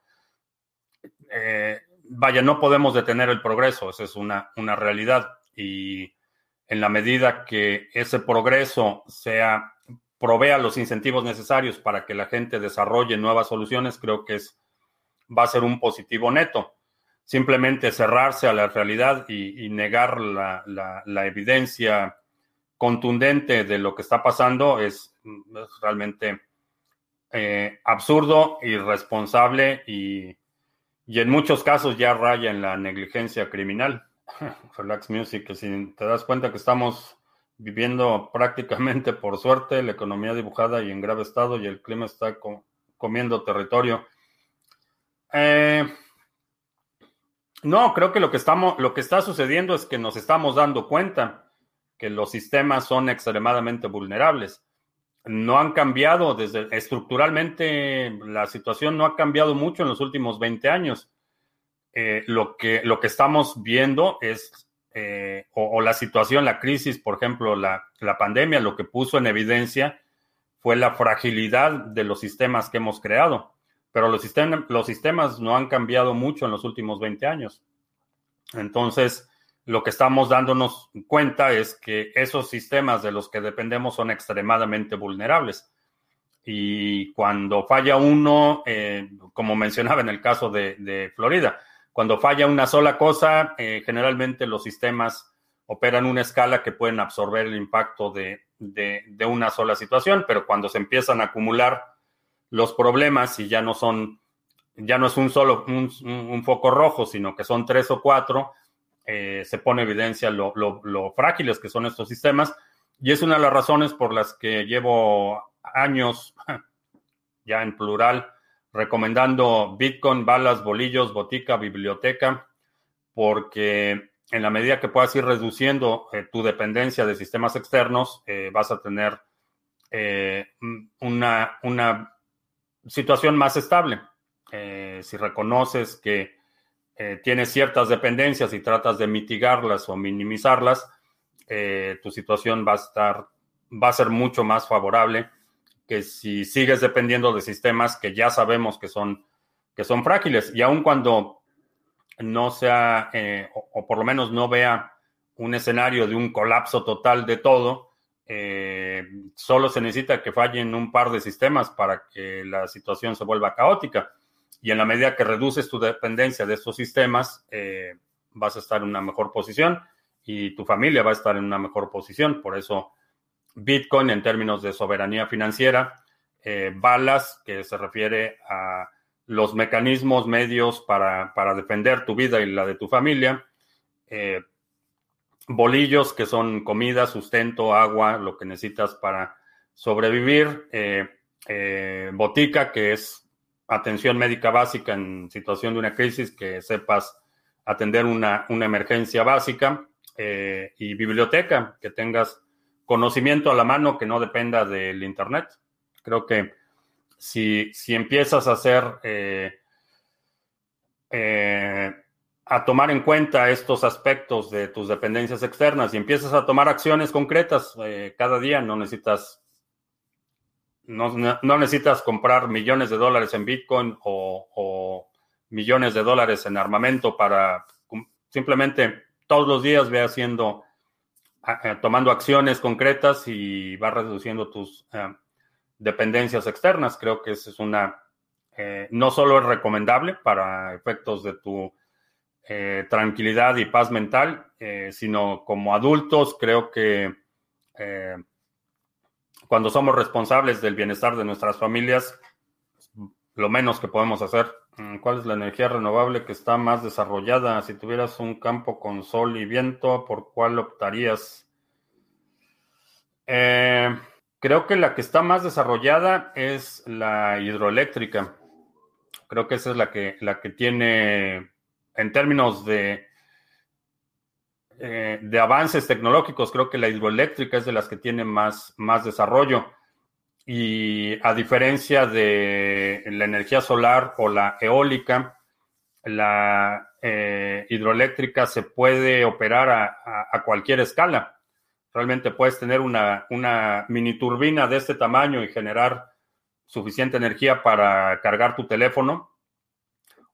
eh, vaya, no podemos detener el progreso, esa es una, una realidad. Y en la medida que ese progreso sea provea los incentivos necesarios para que la gente desarrolle nuevas soluciones, creo que es, va a ser un positivo neto. Simplemente cerrarse a la realidad y, negar la, evidencia contundente de lo que está pasando es, realmente eh, absurdo, irresponsable y, y en muchos casos ya raya en la negligencia criminal. Relax Music, que si te das cuenta que estamos viviendo prácticamente por suerte, la economía dibujada y en grave estado y el clima está comiendo territorio. Eh, no, creo que lo que estamos, lo que está sucediendo es que nos estamos dando cuenta que los sistemas son extremadamente vulnerables. No han cambiado desde estructuralmente la situación no ha cambiado mucho en los últimos 20 años. Eh, lo, que, lo que estamos viendo es eh, o, la situación, la crisis, por ejemplo, la, pandemia, lo que puso en evidencia fue la fragilidad de los sistemas que hemos creado. Pero los, los sistemas no han cambiado mucho en los últimos 20 años. Entonces, lo que estamos dándonos cuenta es que esos sistemas de los que dependemos son extremadamente vulnerables. Y cuando falla uno, eh, como mencionaba en el caso de Florida, cuando falla una sola cosa, eh, generalmente los sistemas operan una escala que pueden absorber el impacto de, una sola situación, pero cuando se empiezan a acumular los problemas y ya no son, ya no es un solo, un, foco rojo, sino que son tres o cuatro, eh, se pone evidencia lo, frágiles que son estos sistemas. Y es una de las razones por las que llevo años, ya en plural, recomendando Bitcoin, balas, bolillos, botica, biblioteca, porque en la medida que puedas ir reduciendo eh, tu dependencia de sistemas externos, eh, vas a tener una, una, situación más estable. si reconoces que tienes ciertas dependencias y tratas de mitigarlas o minimizarlas, tu situación va a estar, va a ser mucho más favorable que si sigues dependiendo de sistemas que ya sabemos que son, que son frágiles. Y aun cuando no sea, eh, o, por lo menos no vea un escenario de un colapso total de todo, eh, solo se necesita que fallen un par de sistemas para que la situación se vuelva caótica. Y en la medida que reduces tu dependencia de estos sistemas, eh, vas a estar en una mejor posición y tu familia va a estar en una mejor posición. Por eso Bitcoin en términos de soberanía financiera, eh, balas, que se refiere a los mecanismos, medios para, defender tu vida y la de tu familia, eh, bolillos, que son comida, sustento, agua, lo que necesitas para sobrevivir, botica, que es atención médica básica en situación de una crisis, que sepas atender una, una emergencia básica, y biblioteca, que tengas conocimiento a la mano que no dependa del Internet. Creo que si, si empiezas a hacer, eh, eh, a tomar en cuenta estos aspectos de tus dependencias externas y empiezas a tomar acciones concretas eh, cada día, no necesitas, no, necesitas comprar millones de dólares en Bitcoin o, millones de dólares en armamento para simplemente todos los días ve haciendo eh, tomando acciones concretas y va reduciendo tus eh, dependencias externas. Creo que eso es una, eh, no solo es recomendable para efectos de tu tranquilidad y paz mental, sino como adultos creo que cuando somos responsables del bienestar de nuestras familias, lo menos que podemos hacer. Mm, ¿Cuál es la energía renovable que está más desarrollada? Si tuvieras un campo con sol y viento, ¿por cuál optarías? Eh, creo que la que está más desarrollada es la hidroeléctrica. Creo que esa es la que, la que tiene, en términos de, eh, de avances tecnológicos, creo que la hidroeléctrica es de las que tiene más, más desarrollo. Y a diferencia de la energía solar o la eólica, la eh, hidroeléctrica se puede operar a, cualquier escala. Realmente puedes tener una, una, mini turbina de este tamaño y generar suficiente energía para cargar tu teléfono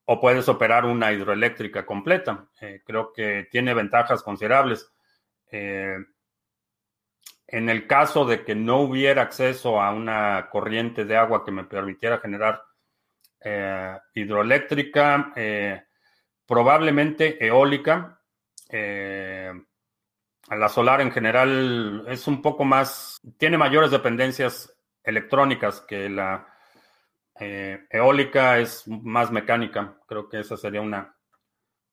o puedes operar una hidroeléctrica completa. Eh, creo que tiene ventajas considerables. Eh, En el caso de que no hubiera acceso a una corriente de agua que me permitiera generar eh, hidroeléctrica, probablemente eólica, la solar en general es un poco más, tiene mayores dependencias electrónicas que la eólica es más mecánica. Creo que esa sería una,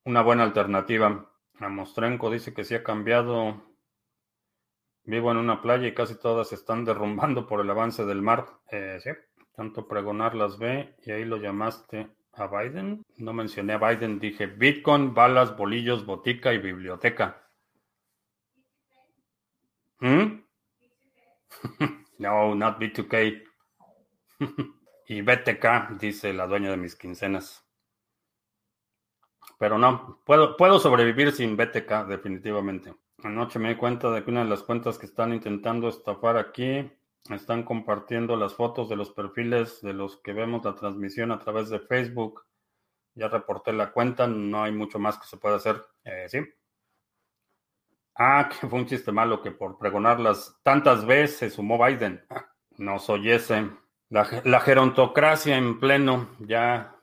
una buena alternativa. A Mostrenco dice que sí ha cambiado Vivo en una playa y casi todas se están derrumbando por el avance del mar. Eh, sí, tanto pregonar las ve y ahí lo llamaste a Biden. No mencioné a Biden, dije Bitcoin, balas, bolillos, botica y biblioteca. ¿Mm? no, not B2K. y BTK, dice la dueña de mis quincenas. Pero no, puedo, puedo sobrevivir sin BTK, definitivamente. Anoche me di cuenta de que una de las cuentas que están intentando estafar aquí están compartiendo las fotos de los perfiles de los que vemos la transmisión a través de Facebook. Ya reporté la cuenta, no hay mucho más que se pueda hacer. Eh, sí. Ah, que fue un chiste malo que por pregonarlas tantas veces se sumó Biden. Nos oyese. La, gerontocracia en pleno. Ya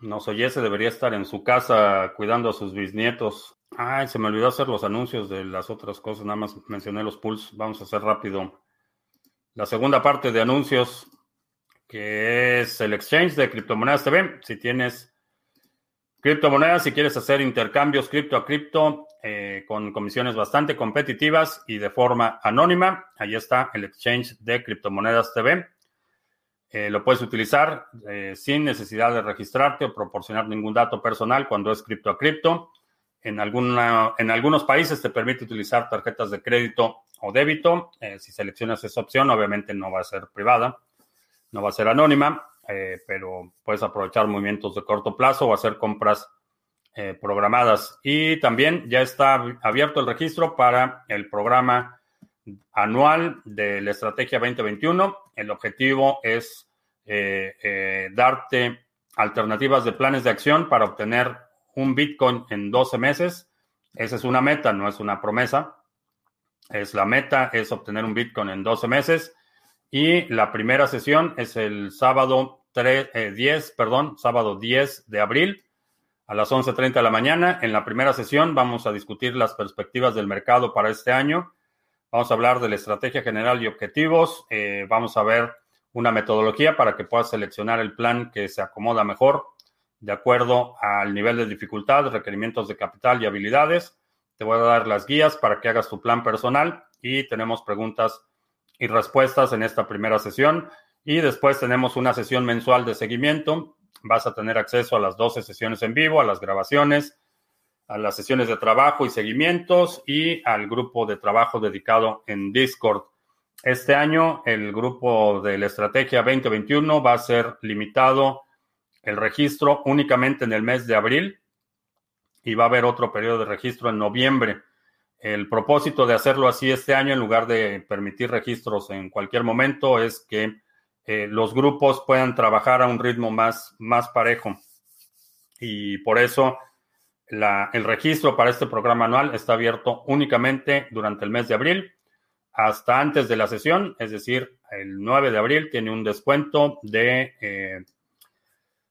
nos oyese, debería estar en su casa cuidando a sus bisnietos. Ay, se me olvidó hacer los anuncios de las otras cosas, nada más mencioné los pools. Vamos a hacer rápido la segunda parte de anuncios, que es el exchange de criptomonedas TV. Si tienes criptomonedas, si quieres hacer intercambios cripto a cripto eh, con comisiones bastante competitivas y de forma anónima, ahí está el exchange de criptomonedas TV. Eh, lo puedes utilizar eh, sin necesidad de registrarte o proporcionar ningún dato personal cuando es cripto a cripto. En, alguna, en algunos países te permite utilizar tarjetas de crédito o débito. Eh, si seleccionas esa opción, obviamente no va a ser privada, no va a ser anónima, pero puedes aprovechar movimientos de corto plazo o hacer compras programadas. Y también ya está abierto el registro para el programa anual de la Estrategia 2021. El objetivo es darte alternativas de planes de acción para obtener un Bitcoin en 12 meses. Esa es una meta, no es una promesa. Es la meta, es obtener un Bitcoin en 12 meses. Y la primera sesión es el sábado 3, 10, eh, perdón, sábado 10 de abril a las 11.30 de la mañana. En la primera sesión vamos a discutir las perspectivas del mercado para este año. Vamos a hablar de la estrategia general y objetivos. Eh, vamos a ver una metodología para que puedas seleccionar el plan que se acomoda mejor de acuerdo al nivel de dificultad, requerimientos de capital y habilidades. Te voy a dar las guías para que hagas tu plan personal y tenemos preguntas y respuestas en esta primera sesión. Y después tenemos una sesión mensual de seguimiento. Vas a tener acceso a las 12 sesiones en vivo, a las grabaciones, a las sesiones de trabajo y seguimientos y al grupo de trabajo dedicado en Discord. Este año el grupo de la Estrategia 2021 va a ser limitado el registro únicamente en el mes de abril y va a haber otro periodo de registro en noviembre. El propósito de hacerlo así este año, en lugar de permitir registros en cualquier momento, es que eh, los grupos puedan trabajar a un ritmo más, más parejo. Y por eso el registro para este programa anual está abierto únicamente durante el mes de abril hasta antes de la sesión, es decir, el 9 de abril tiene un descuento de eh,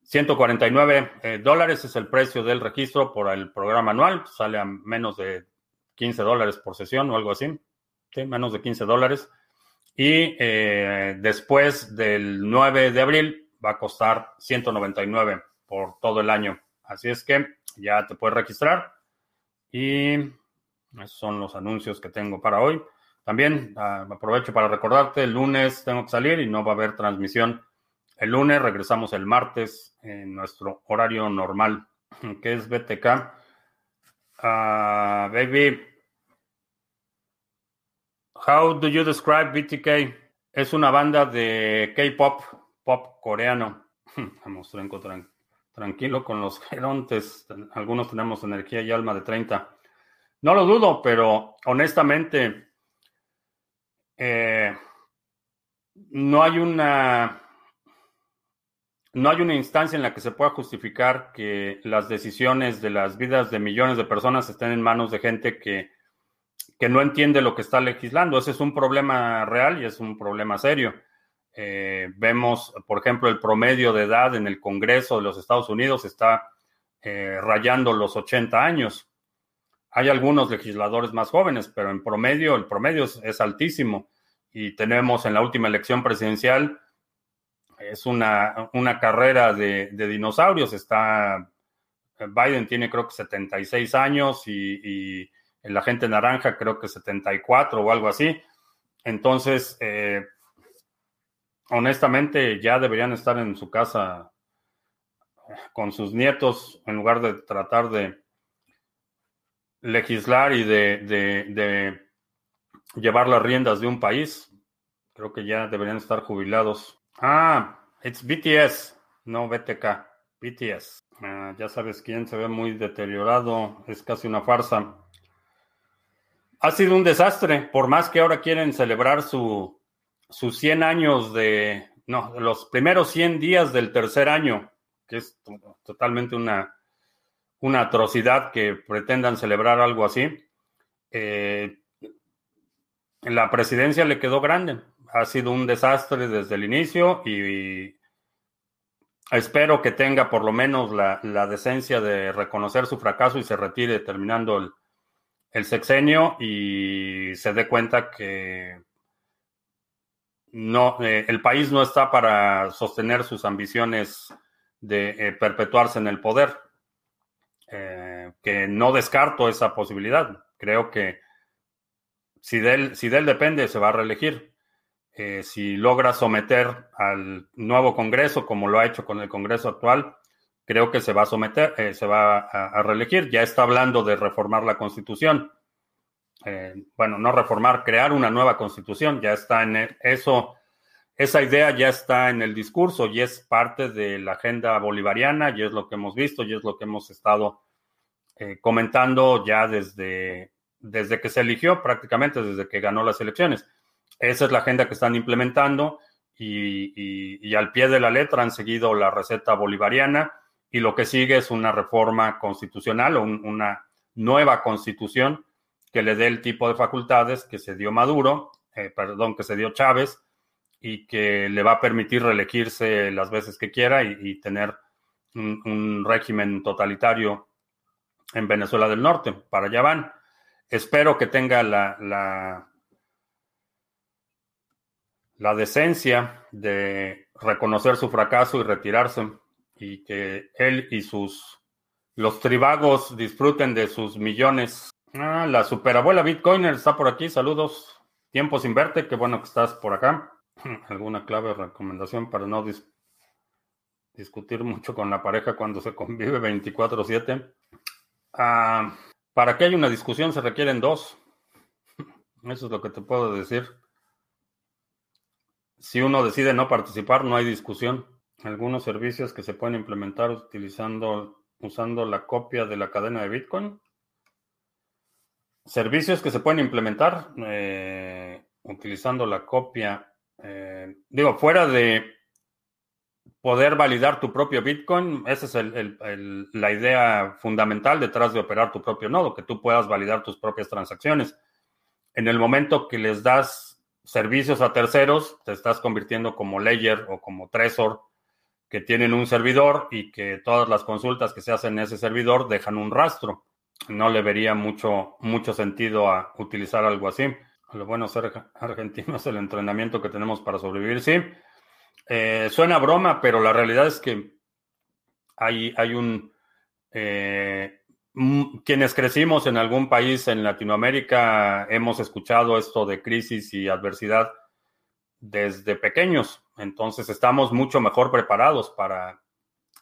149 eh, dólares es el precio del registro por el programa anual. Sale a menos de 15 dólares por sesión o algo así. Sí, menos de 15 dólares. Y eh, después del 9 de abril va a costar 199 por todo el año. Así es que ya te puedes registrar. Y esos son los anuncios que tengo para hoy. También ah, aprovecho para recordarte, el lunes tengo que salir y no va a haber transmisión el lunes, regresamos el martes en nuestro horario normal, que es BTK. Ah, baby, how do you describe BTK? Es una banda de K-pop, pop coreano. Vamos, tranquilo, tranquilo con los gerontes. Algunos tenemos energía y alma de 30. No lo dudo, pero honestamente, eh, no hay una no hay una instancia en la que se pueda justificar que las decisiones de las vidas de millones de personas estén en manos de gente que, que no entiende lo que está legislando. Ese es un problema real y es un problema serio. Eh, vemos, por ejemplo, el promedio de edad en el Congreso de los Estados Unidos está eh, rayando los 80 años. Hay algunos legisladores más jóvenes, pero en promedio, el promedio es, altísimo. Y tenemos en la última elección presidencial, es una, una carrera de, dinosaurios. Está, Biden tiene creo que 76 años y, y el agente naranja creo que 74 o algo así. Entonces, eh, honestamente, ya deberían estar en su casa con sus nietos en lugar de tratar de legislar y de, llevar las riendas de un país. Creo que ya deberían estar jubilados. Ah, it's BTS, no BTK, BTS. Ah, ya sabes quién se ve muy deteriorado, es casi una farsa. Ha sido un desastre, por más que ahora quieren celebrar su, sus 100 años de, no, los primeros 100 días del tercer año, que es totalmente una, una atrocidad que pretendan celebrar algo así. Eh, la presidencia le quedó grande. Ha sido un desastre desde el inicio y, espero que tenga por lo menos la, la, decencia de reconocer su fracaso y se retire terminando el, el sexenio y se dé cuenta que no, eh, el país no está para sostener sus ambiciones de eh, perpetuarse en el poder. Eh, que no descarto esa posibilidad. Creo que si de él, si de él depende, se va a reelegir. si logra someter al nuevo Congreso, como lo ha hecho con el Congreso actual, creo que se va a someter, se va a, reelegir. Ya está hablando de reformar la constitución. Eh, bueno, no reformar, crear una nueva constitución. Ya está en eso. Esa idea ya está en el discurso y es parte de la agenda bolivariana y es lo que hemos visto y es lo que hemos estado eh, comentando ya desde, desde que se eligió, prácticamente desde que ganó las elecciones. Esa es la agenda que están implementando y al pie de la letra han seguido la receta bolivariana y lo que sigue es una reforma constitucional o una nueva constitución que le dé el tipo de facultades que se dio Maduro, eh, perdón, que se dio Chávez y que le va a permitir reelegirse las veces que quiera y, tener un, régimen totalitario en Venezuela del Norte. Para allá van. Espero que tenga la, la, la decencia de reconocer su fracaso y retirarse y que él y sus los tribagos disfruten de sus millones. Ah, la superabuela Bitcoiner está por aquí. Saludos. Tiempo sin verte. Qué bueno que estás por acá. ¿Alguna clave o recomendación para no discutir mucho con la pareja cuando se convive 24/7? Ah, para que haya una discusión se requieren dos. Eso es lo que te puedo decir. Si uno decide no participar, no hay discusión algunos servicios que se pueden implementar utilizando, usando la copia de la cadena de Bitcoin. Servicios que se pueden implementar eh, utilizando la copia. Eh, digo, fuera de poder validar tu propio Bitcoin, esa es la idea fundamental detrás de operar tu propio nodo, que tú puedas validar tus propias transacciones. En el momento que les das servicios a terceros, te estás convirtiendo como Ledger o como Trezor que tienen un servidor y que todas las consultas que se hacen en ese servidor dejan un rastro. No le vería mucho, mucho sentido a utilizar algo así. Lo bueno ser argentino es el entrenamiento que tenemos para sobrevivir, sí. Eh, suena broma, pero la realidad es que hay, hay un... Eh, quienes crecimos en algún país en Latinoamérica hemos escuchado esto de crisis y adversidad desde pequeños. Entonces estamos mucho mejor preparados para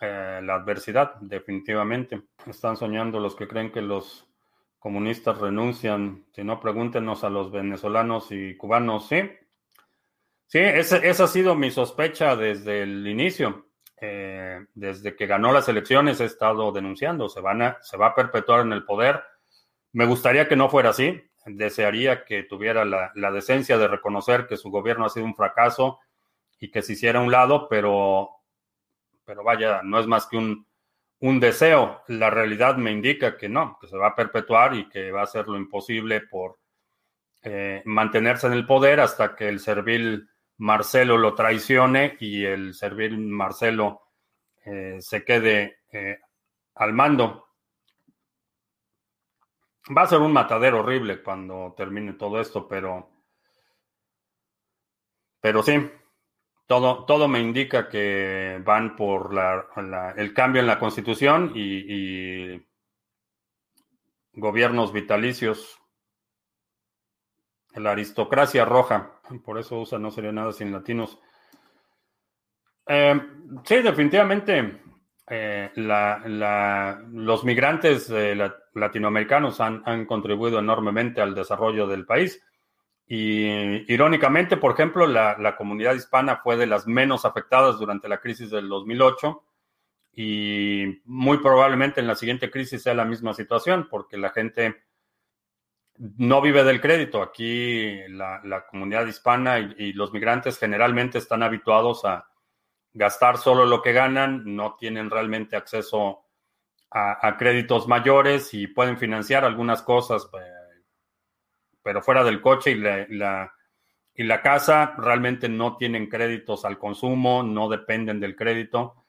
eh, la adversidad, definitivamente. Están soñando los que creen que los comunistas renuncian. Si no, pregúntenos a los venezolanos y cubanos, ¿sí? Sí, esa, ha sido mi sospecha desde el inicio. Eh, desde que ganó las elecciones he estado denunciando, se, van a, se va a perpetuar en el poder. Me gustaría que no fuera así desearía que tuviera la, decencia de reconocer que su gobierno ha sido un fracaso y que se hiciera a un lado, pero, pero vaya, no es más que un, un deseo. La realidad me indica que no, que se va a perpetuar y que va a ser lo imposible por eh, mantenerse en el poder hasta que el servil Marcelo lo traicione y el servil Marcelo eh, se quede eh, al mando. Va a ser un matadero horrible cuando termine todo esto, pero, pero sí, todo, todo me indica que van por el cambio en la constitución y gobiernos vitalicios la aristocracia roja. Por eso USA no sería nada sin latinos. Eh, sí, definitivamente eh, los migrantes latinoamericanos han, contribuido enormemente al desarrollo del país. Y irónicamente, por ejemplo, la, la, comunidad hispana fue de las menos afectadas durante la crisis del 2008 y muy probablemente en la siguiente crisis sea la misma situación porque la gente no vive del crédito. Aquí la, comunidad hispana y, los migrantes generalmente están habituados a gastar solo lo que ganan, no tienen realmente acceso a, créditos mayores y pueden financiar algunas cosas, eh, pero fuera del coche y la, y la casa realmente no tienen créditos al consumo, no dependen del crédito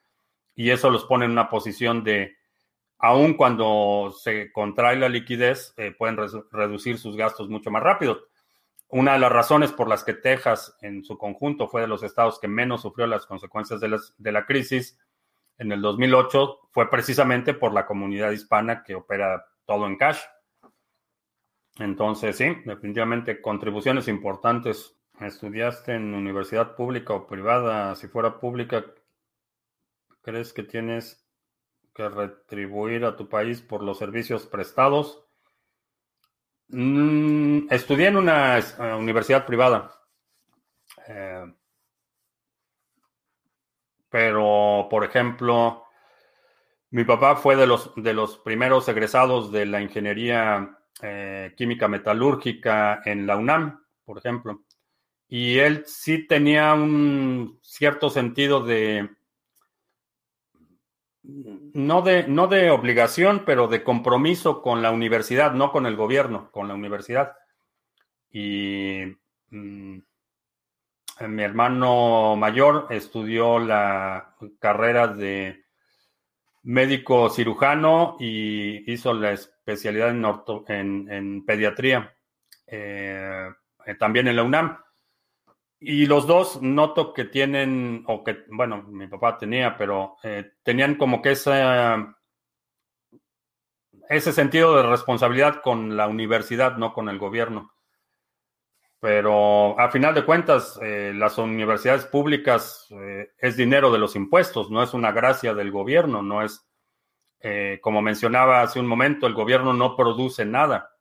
y eso los pone en una posición de aun cuando se contrae la liquidez, eh, pueden reducir sus gastos mucho más rápido. Una de las razones por las que Texas en su conjunto fue de los estados que menos sufrió las consecuencias de, la crisis en el 2008 fue precisamente por la comunidad hispana que opera todo en cash. Entonces, sí, definitivamente contribuciones importantes. ¿Estudiaste en universidad pública o privada? Si fuera pública, ¿crees que tienes retribuir a tu país por los servicios prestados. Mm, estudié en una eh, universidad privada. Eh, pero, por ejemplo, mi papá fue de los, de los primeros egresados de la ingeniería eh, química metalúrgica en la UNAM, por ejemplo. Y él sí tenía un cierto sentido de no de, no de obligación, pero de compromiso con la universidad, no con el gobierno, con la universidad. Y mm, mi hermano mayor estudió la carrera de médico cirujano y hizo la especialidad en, pediatría, eh, también en la UNAM. Y los dos noto que tienen, o que, bueno, mi papá tenía, pero eh, tenían como que ese sentido de responsabilidad con la universidad, no con el gobierno. Pero a final de cuentas, eh, las universidades públicas eh, es dinero de los impuestos, no es una gracia del gobierno, no es, como mencionaba hace un momento, el gobierno no produce nada,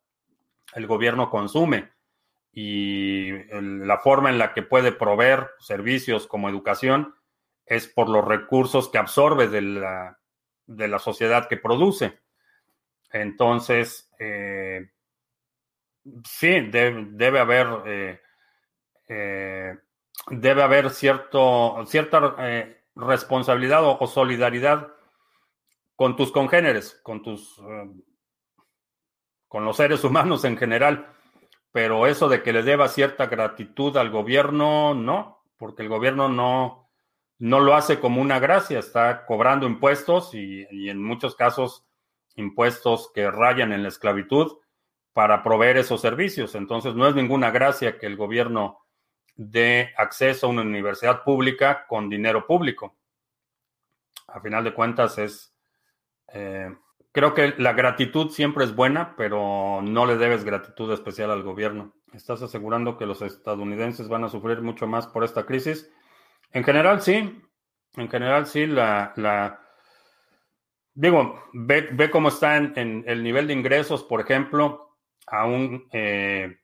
el gobierno consume y la forma en la que puede proveer servicios como educación es por los recursos que absorbe de la, de la sociedad que produce. Entonces, eh, sí, debe haber, eh, eh, debe haber cierto, cierta responsabilidad o, solidaridad con tus congéneres, con tus, con los seres humanos en general pero eso de que le deba cierta gratitud al gobierno, no, porque el gobierno no, no lo hace como una gracia, está cobrando impuestos y, en muchos casos impuestos que rayan en la esclavitud para proveer esos servicios. Entonces no es ninguna gracia que el gobierno dé acceso a una universidad pública con dinero público. A final de cuentas es... Eh, Creo que la gratitud siempre es buena, pero no le debes gratitud especial al gobierno. ¿Estás asegurando que los estadounidenses van a sufrir mucho más por esta crisis? En general, sí. En general, sí. La, la digo, ve, cómo está en, el nivel de ingresos, por ejemplo, aún, eh,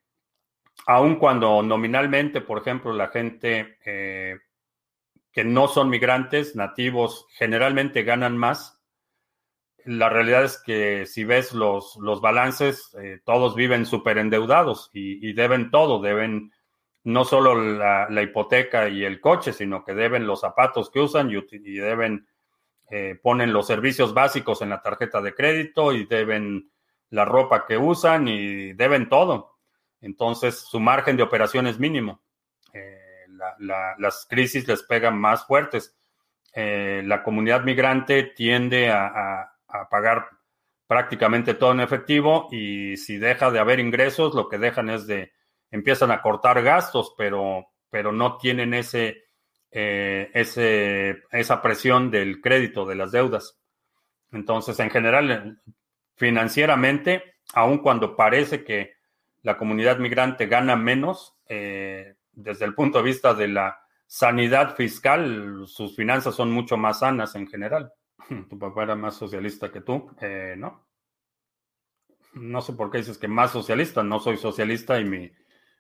aún cuando nominalmente, por ejemplo, la gente eh, que no son migrantes, nativos, generalmente ganan más la realidad es que si ves los, los balances, eh, todos viven súper endeudados y, deben todo, deben no solo la, hipoteca y el coche, sino que deben los zapatos que usan y, deben, eh, ponen los servicios básicos en la tarjeta de crédito y deben la ropa que usan y deben todo. Entonces, su margen de operación es mínimo. Eh, las crisis les pegan más fuertes. Eh, la comunidad migrante tiende a, pagar prácticamente todo en efectivo y si deja de haber ingresos, lo que dejan es de, empiezan a cortar gastos, pero, pero no tienen ese, eh, ese, esa presión del crédito, de las deudas. Entonces, en general, financieramente, aun cuando parece que la comunidad migrante gana menos, eh, desde el punto de vista de la sanidad fiscal, sus finanzas son mucho más sanas en general. Tu papá era más socialista que tú, eh, ¿no? No sé por qué dices que más socialista, no soy socialista y mi,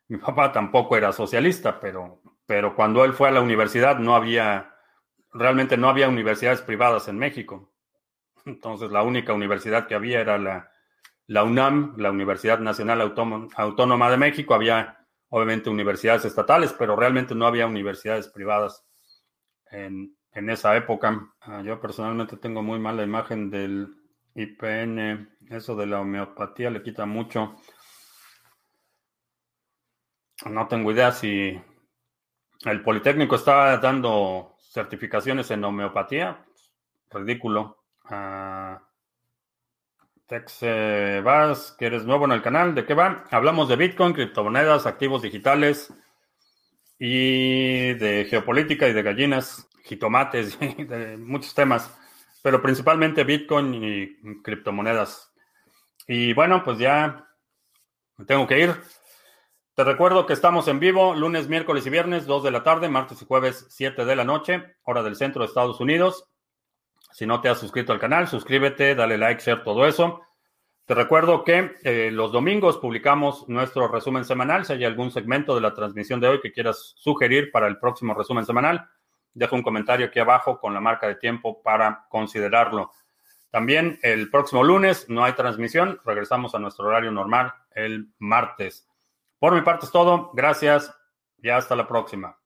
mi papá tampoco era socialista, pero, pero cuando él fue a la universidad no había, realmente no había universidades privadas en México. Entonces la única universidad que había era la, la UNAM, la Universidad Nacional Autónoma de México. Había obviamente universidades estatales, pero realmente no había universidades privadas en, esa época. Ah, yo personalmente tengo muy mala imagen del IPN, eso de la homeopatía le quita mucho. No tengo idea si el Politécnico está dando certificaciones en homeopatía. Ridículo. Uh, Tex Vas, que eres nuevo en el canal, ¿de qué va? Hablamos de Bitcoin, criptomonedas, activos digitales y de geopolítica y de gallinas, jitomates, y de muchos temas, pero principalmente Bitcoin y criptomonedas. Y bueno, pues ya me tengo que ir. Te recuerdo que estamos en vivo lunes, miércoles y viernes, 2 de la tarde, martes y jueves, 7 de la noche, hora del centro de Estados Unidos. Si no te has suscrito al canal, suscríbete, dale like, share, todo eso. Te recuerdo que eh, los domingos publicamos nuestro resumen semanal. Si hay algún segmento de la transmisión de hoy que quieras sugerir para el próximo resumen semanal, deja un comentario aquí abajo con la marca de tiempo para considerarlo. También el próximo lunes no hay transmisión. Regresamos a nuestro horario normal el martes. Por mi parte es todo. Gracias y hasta la próxima.